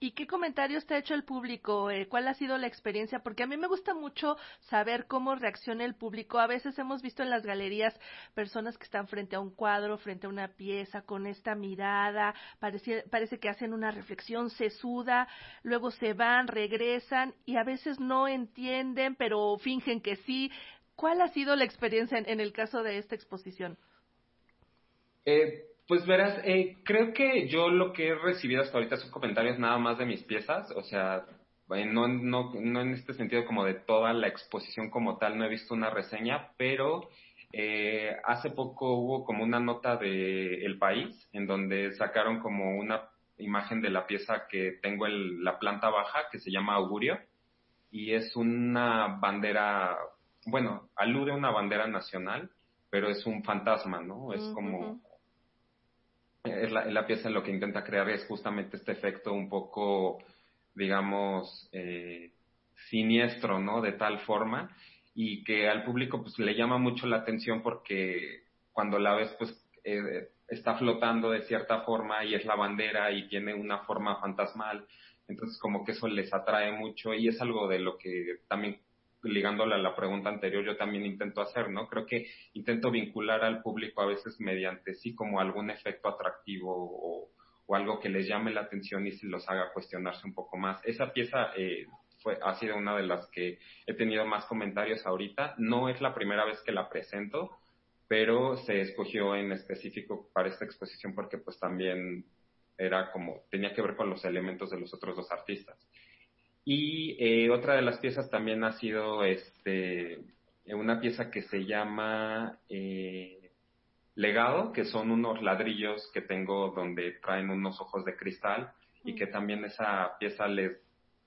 ¿Y qué comentarios te ha hecho el público? Eh, ¿Cuál ha sido la experiencia? Porque a mí me gusta mucho saber cómo reacciona el público. A veces hemos visto en las galerías personas que están frente a un cuadro, frente a una pieza, con esta mirada, parece, parece que hacen una reflexión sesuda, luego se van, regresan y a veces no entienden, pero fingen que sí. ¿Cuál ha sido la experiencia en, en el caso de esta exposición? Eh, pues verás, eh, creo que yo lo que he recibido hasta ahorita son comentarios nada más de mis piezas, o sea, eh, no, no, no en este sentido como de toda la exposición como tal, no he visto una reseña, pero eh, hace poco hubo como una nota de El País, en donde sacaron como una imagen de la pieza que tengo en la planta baja, que se llama Augurio, y es una bandera, bueno, alude a una bandera nacional, pero es un fantasma, ¿no? Es como es la, pieza en lo que intenta crear es justamente este efecto un poco, digamos, eh, siniestro, ¿no? De tal forma y que al público pues le llama mucho la atención porque cuando la ves pues eh, está flotando de cierta forma y es la bandera y tiene una forma fantasmal, entonces como que eso les atrae mucho y es algo de lo que también ligándola a la pregunta anterior, yo también intento hacer, ¿no? Creo que intento vincular al público a veces mediante sí como algún efecto atractivo o, algo que les llame la atención y se los haga cuestionarse un poco más. Esa pieza eh, fue, ha sido una de las que he tenido más comentarios ahorita. No es la primera vez que la presento, pero se escogió en específico para esta exposición porque pues también era como, tenía que ver con los elementos de los otros dos artistas. Y eh, otra de las piezas también ha sido este, una pieza que se llama eh, Legado, que son unos ladrillos que tengo donde traen unos ojos de cristal y que también esa pieza les,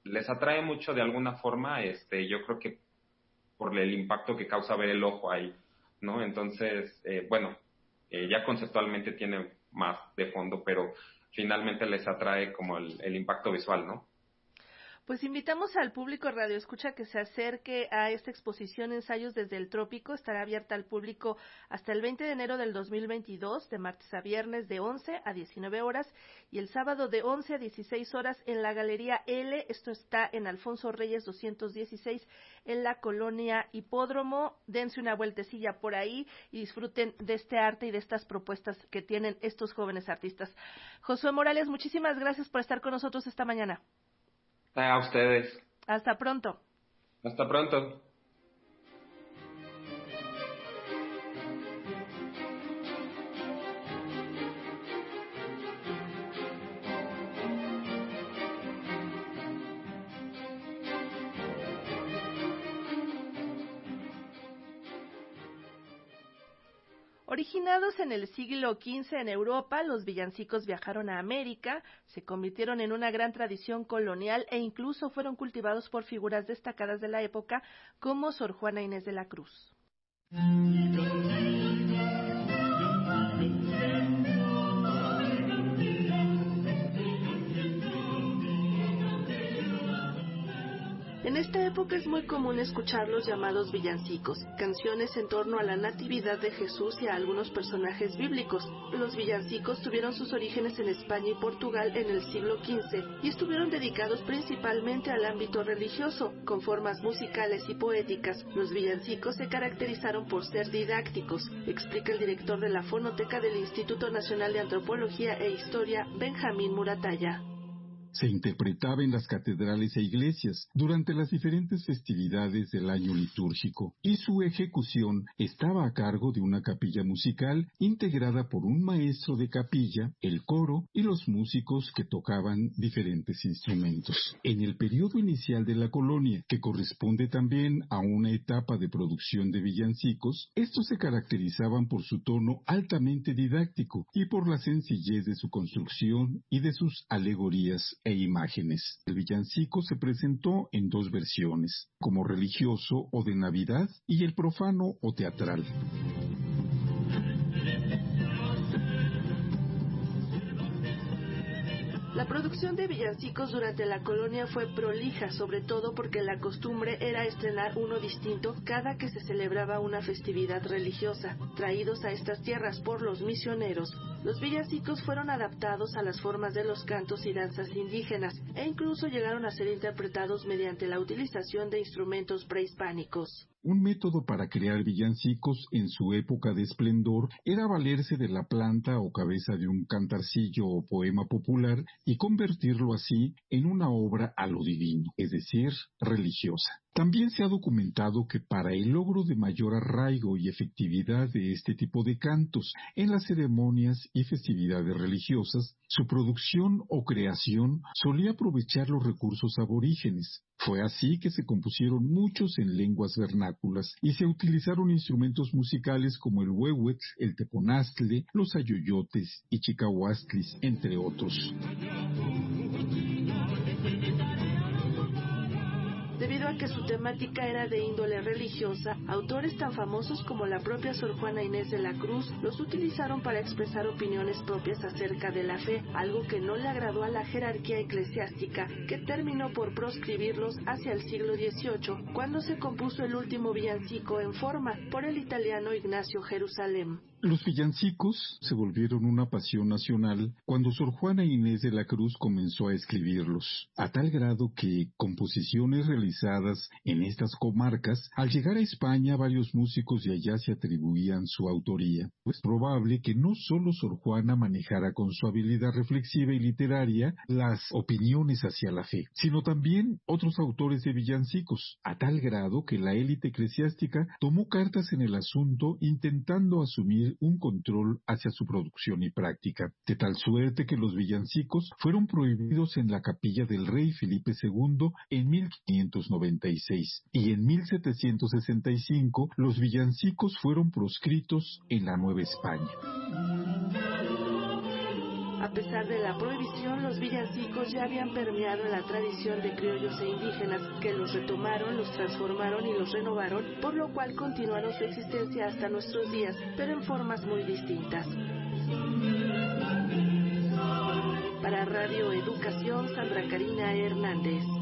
les atrae mucho de alguna forma, este, yo creo que por el impacto que causa ver el ojo ahí, ¿no? Entonces, eh, bueno, eh, ya conceptualmente tiene más de fondo, pero finalmente les atrae como el impacto visual, ¿no? Pues invitamos al público Radio Escucha que se acerque a esta exposición Ensayos desde el Trópico. Estará abierta al público hasta el 20 de enero del 2022, de martes a viernes de 11 a 19 horas y el sábado de 11 a 16 horas en la Galería L. Esto está en Alfonso Reyes 216 en la colonia Hipódromo. Dense una vueltecilla por ahí y disfruten de este arte y de estas propuestas que tienen estos jóvenes artistas. Josué Morales, muchísimas gracias por estar con nosotros esta mañana. A ustedes. Hasta pronto. Hasta pronto. Originados en el siglo XV en Europa, los villancicos viajaron a América, se convirtieron en una gran tradición colonial e incluso fueron cultivados por figuras destacadas de la época como Sor Juana Inés de la Cruz. En esta época es muy común escuchar los llamados villancicos, canciones en torno a la natividad de Jesús y a algunos personajes bíblicos. Los villancicos tuvieron sus orígenes en España y Portugal en el siglo XV y estuvieron dedicados principalmente al ámbito religioso, con formas musicales y poéticas. Los villancicos se caracterizaron por ser didácticos, explica el director de la Fonoteca del Instituto Nacional de Antropología e Historia, Benjamín Murataya se interpretaba en las catedrales e iglesias durante las diferentes festividades del año litúrgico y su ejecución estaba a cargo de una capilla musical integrada por un maestro de capilla, el coro y los músicos que tocaban diferentes instrumentos. En el periodo inicial de la colonia, que corresponde también a una etapa de producción de villancicos, estos se caracterizaban por su tono altamente didáctico y por la sencillez de su construcción y de sus alegorías e imágenes. El villancico se presentó en dos versiones, como religioso o de Navidad y el profano o teatral. La producción de villancicos durante la colonia fue prolija, sobre todo porque la costumbre era estrenar uno distinto cada que se celebraba una festividad religiosa. Traídos a estas tierras por los misioneros, los villancicos fueron adaptados a las formas de los cantos y danzas indígenas e incluso llegaron a ser interpretados mediante la utilización de instrumentos prehispánicos. Un método para crear villancicos en su época de esplendor era valerse de la planta o cabeza de un cantarcillo o poema popular y convertirlo así en una obra a lo divino, es decir, religiosa. También se ha documentado que para el logro de mayor arraigo y efectividad de este tipo de cantos en las ceremonias y festividades religiosas, su producción o creación solía aprovechar los recursos aborígenes. Fue así que se compusieron muchos en lenguas vernáculas y se utilizaron instrumentos musicales como el huehuetl, el teponastle, los ayoyotes y chicahuastlis, entre otros. Debido que su temática era de índole religiosa, autores tan famosos como la propia Sor Juana Inés de la Cruz los utilizaron para expresar opiniones propias acerca de la fe, algo que no le agradó a la jerarquía eclesiástica, que terminó por proscribirlos hacia el siglo XVIII, cuando se compuso el último villancico en forma por el italiano Ignacio Jerusalén. Los villancicos se volvieron una pasión nacional cuando Sor Juana Inés de la Cruz comenzó a escribirlos, a tal grado que composiciones realizadas en estas comarcas, al llegar a España varios músicos de allá se atribuían su autoría. Es probable que no solo Sor Juana manejara con su habilidad reflexiva y literaria las opiniones hacia la fe, sino también otros autores de villancicos, a tal grado que la élite eclesiástica tomó cartas en el asunto intentando asumir un control hacia su producción y práctica, de tal suerte que los villancicos fueron prohibidos en la capilla del rey Felipe II en 1596 y en 1765 los villancicos fueron proscritos en la Nueva España. A pesar de la prohibición, los villancicos ya habían permeado la tradición de criollos e indígenas que los retomaron, los transformaron y los renovaron, por lo cual continuaron su existencia hasta nuestros días, pero en formas muy distintas. Para Radio Educación, Sandra Karina Hernández.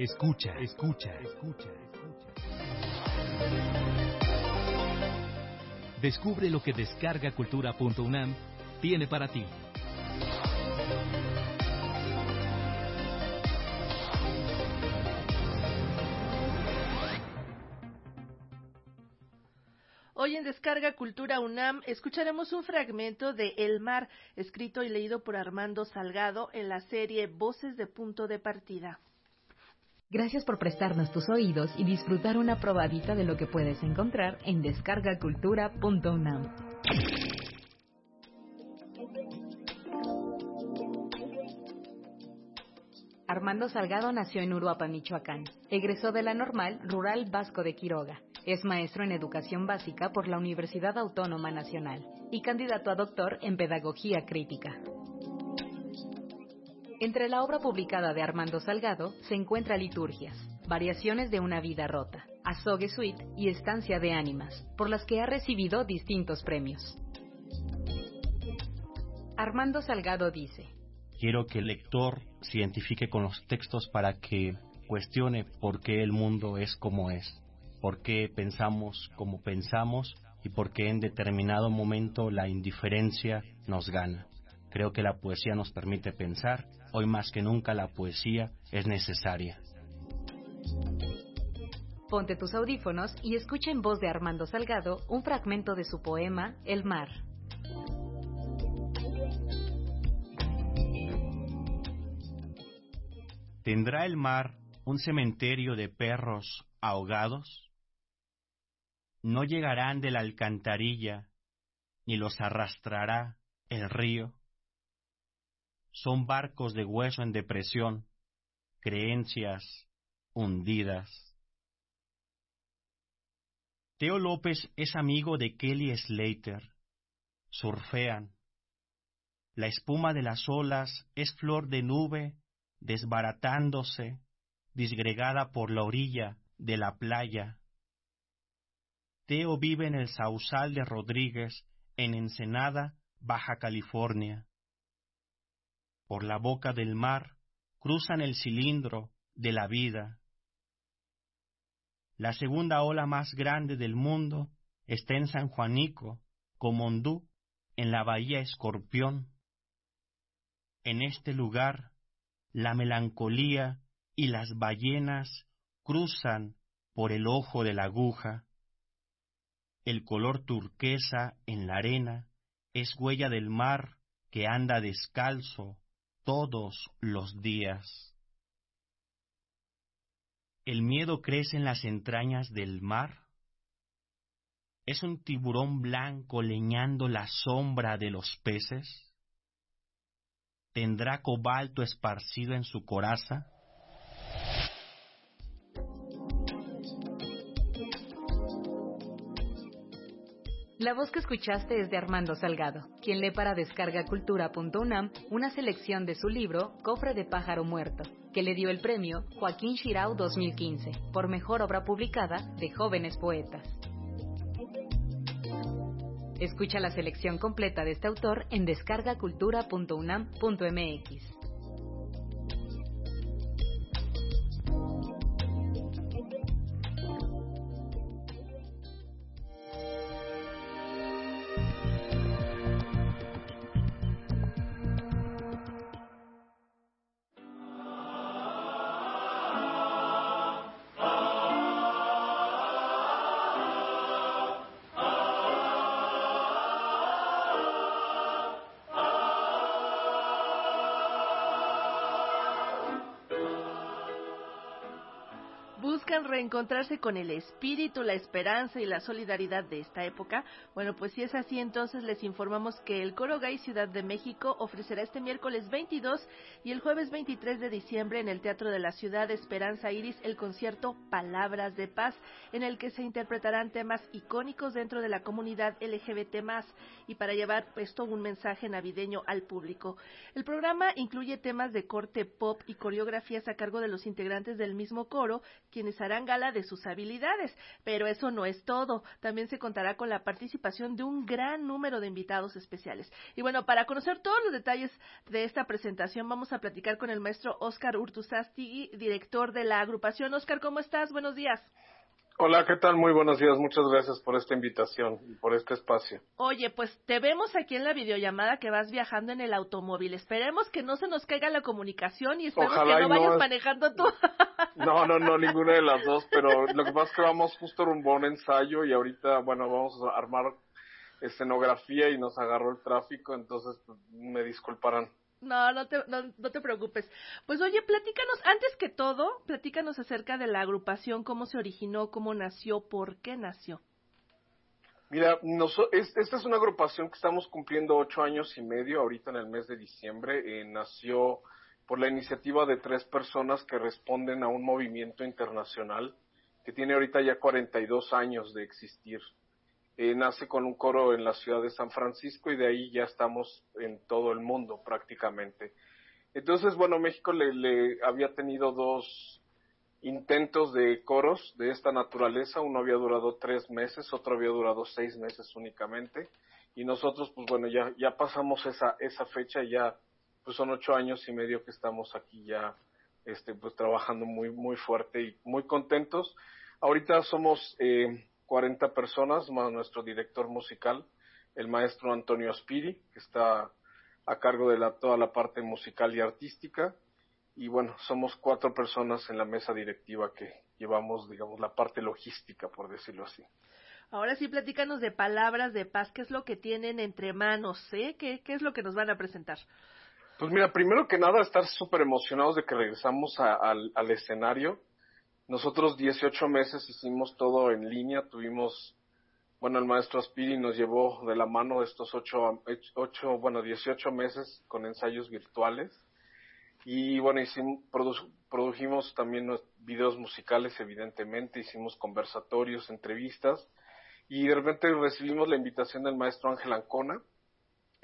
Escucha, escucha, escucha. Descubre lo que descargacultura.unam tiene para ti. Hoy en Descarga Cultura UNAM escucharemos un fragmento de El Mar, escrito y leído por Armando Salgado en la serie Voces de Punto de Partida. Gracias por prestarnos tus oídos y disfrutar una probadita de lo que puedes encontrar en descargacultura.unam. Armando Salgado nació en Uruapan, Michoacán. Egresó de la Normal Rural Vasco de Quiroga. Es maestro en educación básica por la Universidad Autónoma Nacional y candidato a doctor en pedagogía crítica. Entre la obra publicada de Armando Salgado se encuentra Liturgias, Variaciones de una vida rota, Azogue Suite y Estancia de Ánimas, por las que ha recibido distintos premios. Armando Salgado dice, Quiero que el lector se identifique con los textos para que cuestione por qué el mundo es como es, por qué pensamos como pensamos y por qué en determinado momento la indiferencia nos gana. Creo que la poesía nos permite pensar Hoy más que nunca la poesía es necesaria. Ponte tus audífonos y escucha en voz de Armando Salgado un fragmento de su poema El mar. ¿Tendrá el mar un cementerio de perros ahogados? No llegarán de la alcantarilla, ni los arrastrará el río son barcos de hueso en depresión, creencias hundidas. Teo López es amigo de Kelly Slater. Surfean. La espuma de las olas es flor de nube desbaratándose, disgregada por la orilla de la playa. Teo vive en el Sausal de Rodríguez, en Ensenada, Baja California por la boca del mar, cruzan el cilindro de la vida. La segunda ola más grande del mundo está en San Juanico, Comondú, en la bahía Escorpión. En este lugar, la melancolía y las ballenas cruzan por el ojo de la aguja. El color turquesa en la arena es huella del mar que anda descalzo todos los días. ¿El miedo crece en las entrañas del mar? ¿Es un tiburón blanco leñando la sombra de los peces? ¿Tendrá cobalto esparcido en su coraza? La voz que escuchaste es de Armando Salgado, quien lee para descargacultura.unam una selección de su libro Cofre de pájaro muerto, que le dio el premio Joaquín Chirau 2015 por mejor obra publicada de jóvenes poetas. Escucha la selección completa de este autor en descargacultura.unam.mx. buscan reencontrarse con el espíritu, la esperanza y la solidaridad de esta época. Bueno, pues si es así, entonces les informamos que el Coro Gay Ciudad de México ofrecerá este miércoles 22 y el jueves 23 de diciembre en el Teatro de la Ciudad Esperanza Iris el concierto Palabras de Paz, en el que se interpretarán temas icónicos dentro de la comunidad LGBT+, y para llevar esto un mensaje navideño al público. El programa incluye temas de corte pop y coreografías a cargo de los integrantes del mismo coro, quienes harán gala de sus habilidades. Pero eso no es todo. También se contará con la participación de un gran número de invitados especiales. Y bueno, para conocer todos los detalles de esta presentación, vamos a platicar con el maestro Oscar Urtuzasti, director de la agrupación. Oscar, ¿cómo estás? Buenos días. Hola, ¿qué tal? Muy buenos días. Muchas gracias por esta invitación y por este espacio. Oye, pues te vemos aquí en la videollamada que vas viajando en el automóvil. Esperemos que no se nos caiga la comunicación y esperemos que no, vayas manejando tú. <laughs> No, no, no, ninguna de las dos, pero lo que pasa es que vamos justo rumbo a un ensayo y ahorita, bueno, vamos a armar escenografía y nos agarró el tráfico, entonces pues, me disculparán. No, no te, no, te preocupes. Pues oye, platícanos, antes que todo, platícanos acerca de la agrupación, cómo se originó, cómo nació, por qué nació. Mira, esta es una agrupación que estamos cumpliendo ocho años y medio ahorita en el mes de diciembre. Eh, nació por la iniciativa de tres personas que responden a un movimiento internacional que tiene ahorita ya 42 años de existir. Eh, nace con un coro en la ciudad de San Francisco y de ahí ya estamos en todo el mundo prácticamente. Entonces, bueno, México le, había tenido dos intentos de coros de esta naturaleza. Uno había durado tres meses, otro había durado seis meses únicamente. Y nosotros, pues bueno, ya, ya pasamos esa, esa fecha, ya pues son ocho años y medio que estamos aquí ya este, pues trabajando muy, muy fuerte y muy contentos. Ahorita somos eh, 40 personas, más nuestro director musical, el maestro Antonio Aspiri, que está a cargo de la, toda la parte musical y artística. Y bueno, somos cuatro personas en la mesa directiva que llevamos, digamos, la parte logística, por decirlo así. Ahora sí, platícanos de palabras de paz. ¿Qué es lo que tienen entre manos? Eh? ¿Qué, ¿Qué es lo que nos van a presentar? Pues mira, primero que nada, estar súper emocionados de que regresamos al, al escenario nosotros 18 meses hicimos todo en línea, tuvimos, bueno, el maestro Aspiri nos llevó de la mano estos 8, ocho, bueno, 18 meses con ensayos virtuales. Y bueno, hicimos, produjimos también videos musicales, evidentemente, hicimos conversatorios, entrevistas. Y de repente recibimos la invitación del maestro Ángel Ancona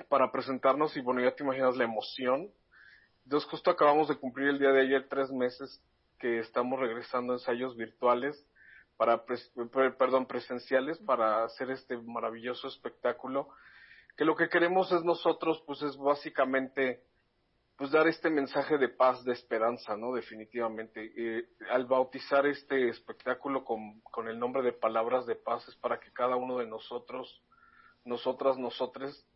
para presentarnos y bueno, ya te imaginas la emoción. Entonces justo acabamos de cumplir el día de ayer tres meses que estamos regresando a ensayos virtuales para perdón presenciales para hacer este maravilloso espectáculo que lo que queremos es nosotros pues es básicamente pues dar este mensaje de paz de esperanza no definitivamente. Al bautizar este espectáculo con, con el nombre de palabras de paz es para que cada uno de nosotros nosotras nosotres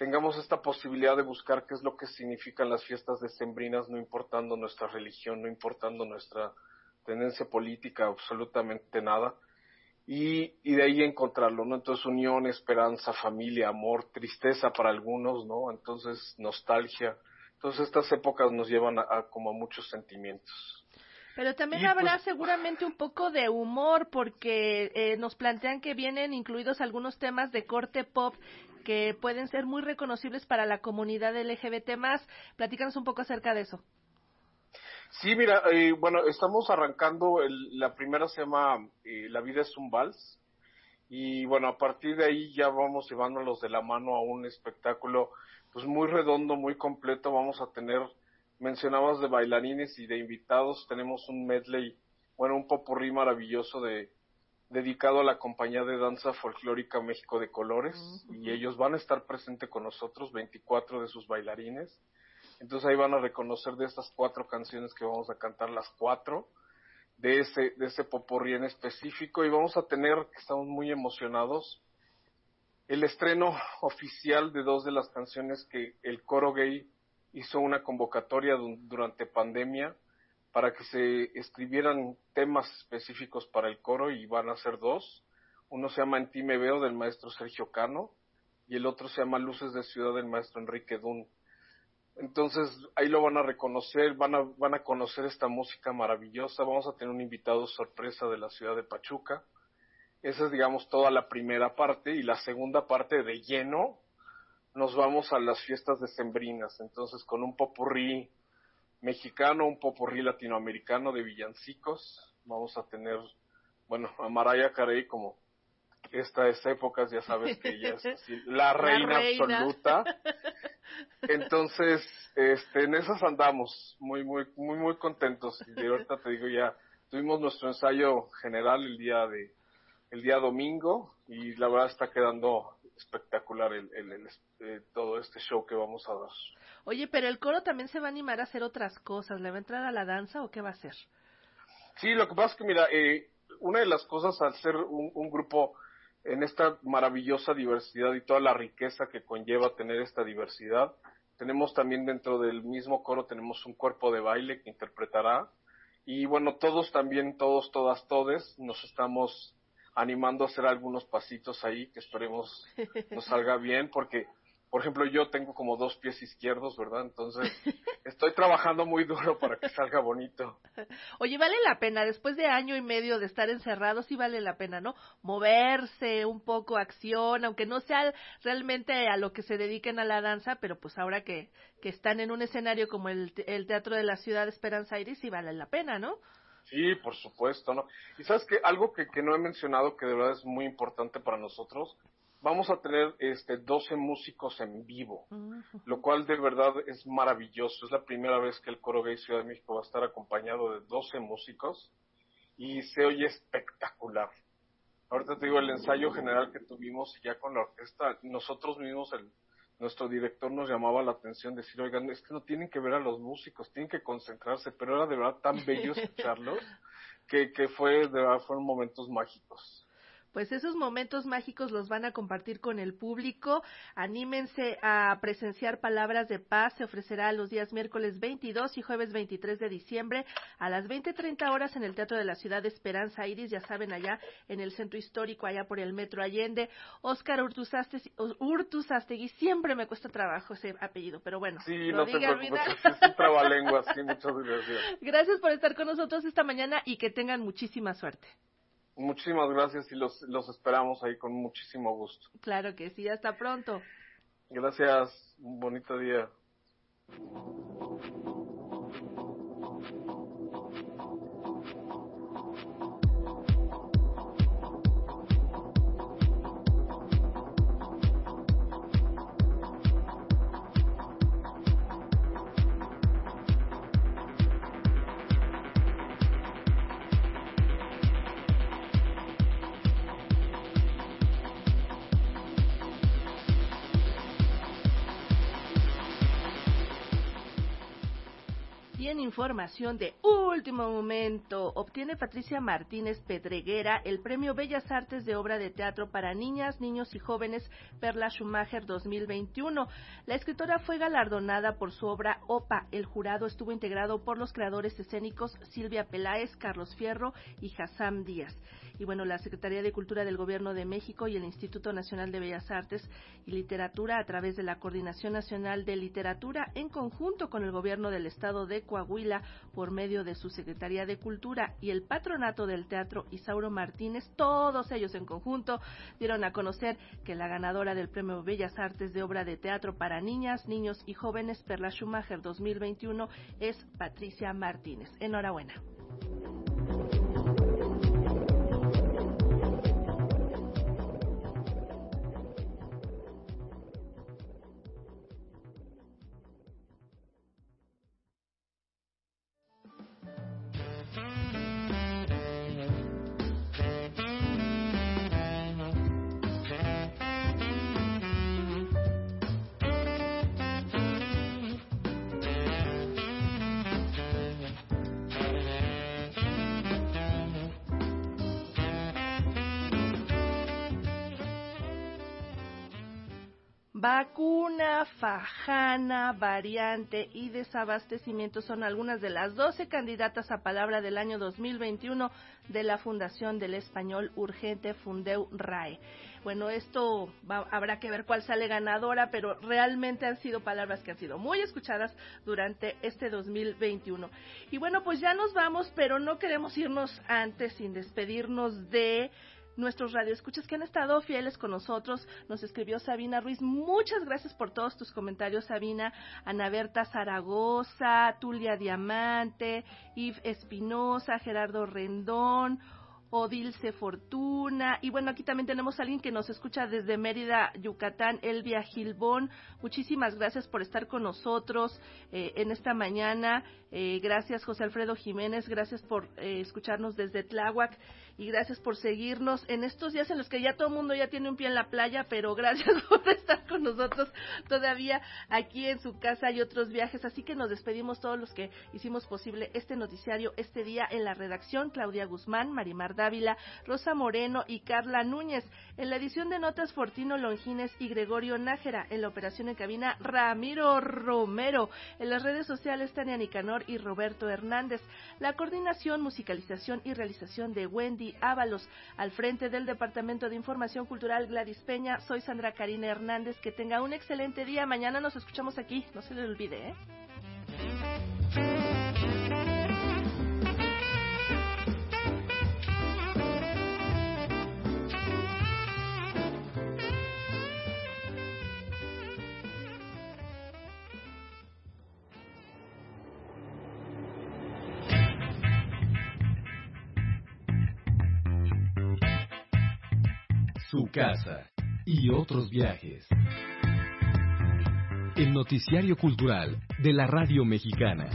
tengamos esta posibilidad de buscar qué es lo que significan las fiestas decembrinas, no importando nuestra religión, no importando nuestra tendencia política, absolutamente nada, y, y de ahí encontrarlo, ¿no? Entonces unión, esperanza, familia, amor, tristeza para algunos, ¿no? Entonces nostalgia. Entonces estas épocas nos llevan a, como a muchos sentimientos. Pero también habrá pues, seguramente un poco de humor porque eh, nos plantean que vienen incluidos algunos temas de corte pop que pueden ser muy reconocibles para la comunidad LGBT más. Platícanos un poco acerca de eso. Sí, mira, eh, bueno, estamos arrancando, la primera se llama eh, La vida es un vals y bueno, a partir de ahí ya vamos llevándolos de la mano a un espectáculo pues muy redondo, muy completo. Vamos a tener, mencionabas de bailarines y de invitados, tenemos un medley, bueno, un popurrí maravilloso de dedicado a la compañía de danza folclórica México de Colores y ellos van a estar presentes con nosotros, 24 de sus bailarines. Entonces ahí van a reconocer de estas cuatro canciones que vamos a cantar las cuatro de ese de ese popurrí en específico y vamos a tener, estamos muy emocionados, el estreno oficial de dos de las canciones que el coro gay hizo una convocatoria durante pandemia para que se escribieran temas específicos para el coro y van a ser dos. Uno se llama En ti me veo del maestro Sergio Cano y el otro se llama Luces de Ciudad del maestro Enrique Dun. Entonces ahí lo van a reconocer, van a, van a conocer esta música maravillosa. Vamos a tener un invitado sorpresa de la ciudad de Pachuca. Esa es, digamos, toda la primera parte. Y la segunda parte de lleno, nos vamos a las fiestas decembrinas. Entonces, con un popurrí mexicano, un popurrí latinoamericano de villancicos. Vamos a tener, bueno, a Mariah Carey como estas épocas, ya sabes que ella es <laughs> la, reina absoluta. <laughs> Entonces, este, en esas andamos, muy, muy, muy, muy contentos. Y ahorita te digo ya, tuvimos nuestro ensayo general el día de, el día domingo y la verdad está quedando espectacular el, el, eh, todo este show que vamos a dar. Oye, pero el coro también se va a animar a hacer otras cosas. ¿Le va a entrar a la danza o qué va a hacer? Sí, lo que pasa es que, mira, eh, una de las cosas al ser un, un grupo en esta maravillosa diversidad y toda la riqueza que conlleva tener esta diversidad, tenemos también dentro del mismo coro, tenemos un cuerpo de baile que interpretará. Y bueno, todos también, todos, todas, todes, nos estamos animando a hacer algunos pasitos ahí que esperemos <laughs> nos salga bien, porque por ejemplo, yo tengo como dos pies izquierdos, ¿verdad? Entonces, <laughs> estoy trabajando muy duro para que salga bonito. Oye, vale la pena, después de año y medio de estar encerrados, sí vale la pena, ¿no? Moverse un poco, acción, aunque no sea realmente a lo que se dediquen a la danza, pero pues ahora que, que están en un escenario como el, el Teatro de la Ciudad de Esperanza Iris, sí vale la pena, ¿no? Sí, por supuesto, ¿no? Y sabes que algo que, que no he mencionado que de verdad es muy importante para nosotros vamos a tener este 12 músicos en vivo, lo cual de verdad es maravilloso. Es la primera vez que el Coro Gay Ciudad de México va a estar acompañado de 12 músicos y se oye espectacular. Ahorita te digo, el ensayo general que tuvimos ya con la orquesta, nosotros mismos, el, nuestro director nos llamaba la atención, decir, oigan, es que no tienen que ver a los músicos, tienen que concentrarse, pero era de verdad tan bello <laughs> escucharlos que, que fue, de verdad, fueron momentos mágicos pues esos momentos mágicos los van a compartir con el público. Anímense a presenciar Palabras de Paz. Se ofrecerá los días miércoles 22 y jueves 23 de diciembre a las 20.30 horas en el Teatro de la Ciudad de Esperanza Iris, ya saben, allá en el centro histórico, allá por el Metro Allende. Óscar Urtusastegui, siempre me cuesta trabajo ese apellido, pero bueno. Sí, no te preocupes, es un trabalengua, sí, muchas gracias. <laughs> Gracias por estar con nosotros esta mañana y que tengan muchísima suerte. Muchísimas gracias y los, los esperamos ahí con muchísimo gusto. Claro que sí, hasta pronto. Gracias, un bonito día. Información de último momento. Obtiene Patricia Martínez Pedreguera el Premio Bellas Artes de Obra de Teatro para Niñas, Niños y Jóvenes Perla Schumacher 2021. La escritora fue galardonada por su obra OPA. El jurado estuvo integrado por los creadores escénicos Silvia Peláez, Carlos Fierro y Hassam Díaz. Y bueno, la Secretaría de Cultura del Gobierno de México y el Instituto Nacional de Bellas Artes y Literatura, a través de la Coordinación Nacional de Literatura, en conjunto con el Gobierno del Estado de Coahuila, por medio de su Secretaría de Cultura y el Patronato del Teatro Isauro Martínez, todos ellos en conjunto, dieron a conocer que la ganadora del Premio Bellas Artes de Obra de Teatro para Niñas, Niños y Jóvenes Perla Schumacher 2021 es Patricia Martínez. Enhorabuena. Vacuna, fajana, variante y desabastecimiento son algunas de las 12 candidatas a palabra del año 2021 de la Fundación del Español Urgente Fundeu RAE. Bueno, esto habrá que ver cuál sale ganadora, pero realmente han sido palabras que han sido muy escuchadas durante este 2021. Y bueno, pues ya nos vamos, pero no queremos irnos antes sin despedirnos de nuestros radioescuchas que han estado fieles con nosotros. Nos escribió Sabina Ruiz. Muchas gracias por todos tus comentarios, Sabina. Ana Berta Zaragoza, Tulia Diamante, Yves Espinosa, Gerardo Rendón. Odilce Fortuna. Y bueno, aquí también tenemos a alguien que nos escucha desde Mérida, Yucatán, Elvia Gilbón. Muchísimas gracias por estar con nosotros eh, en esta mañana. Eh, gracias, José Alfredo Jiménez. Gracias por eh, escucharnos desde Tláhuac y gracias por seguirnos en estos días en los que ya todo el mundo ya tiene un pie en la playa, pero <laughs> gracias por estar con nosotros todavía aquí en su casa y otros viajes. Así que nos despedimos todos los que hicimos posible este noticiario este día en la redacción, Claudia Guzmán, Marimar Dávila, Rosa Moreno y Carla Núñez. En la edición de notas, Fortino Longines y Gregorio Nájera. En la operación en cabina, Ramiro Romero. En las redes sociales, Tania Nicanor y Roberto Hernández. La coordinación, musicalización y realización de Wendy Ábalos. Al frente del Departamento de Información Cultural Gladys Peña, soy Sandra Karina Hernández. Que tenga un excelente día. Mañana nos escuchamos aquí. No se le olvide, ¿eh? Su casa y otros viajes. El noticiario cultural de la radio mexicana.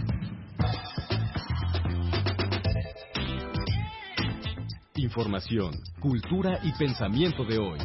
Información, cultura y pensamiento de hoy.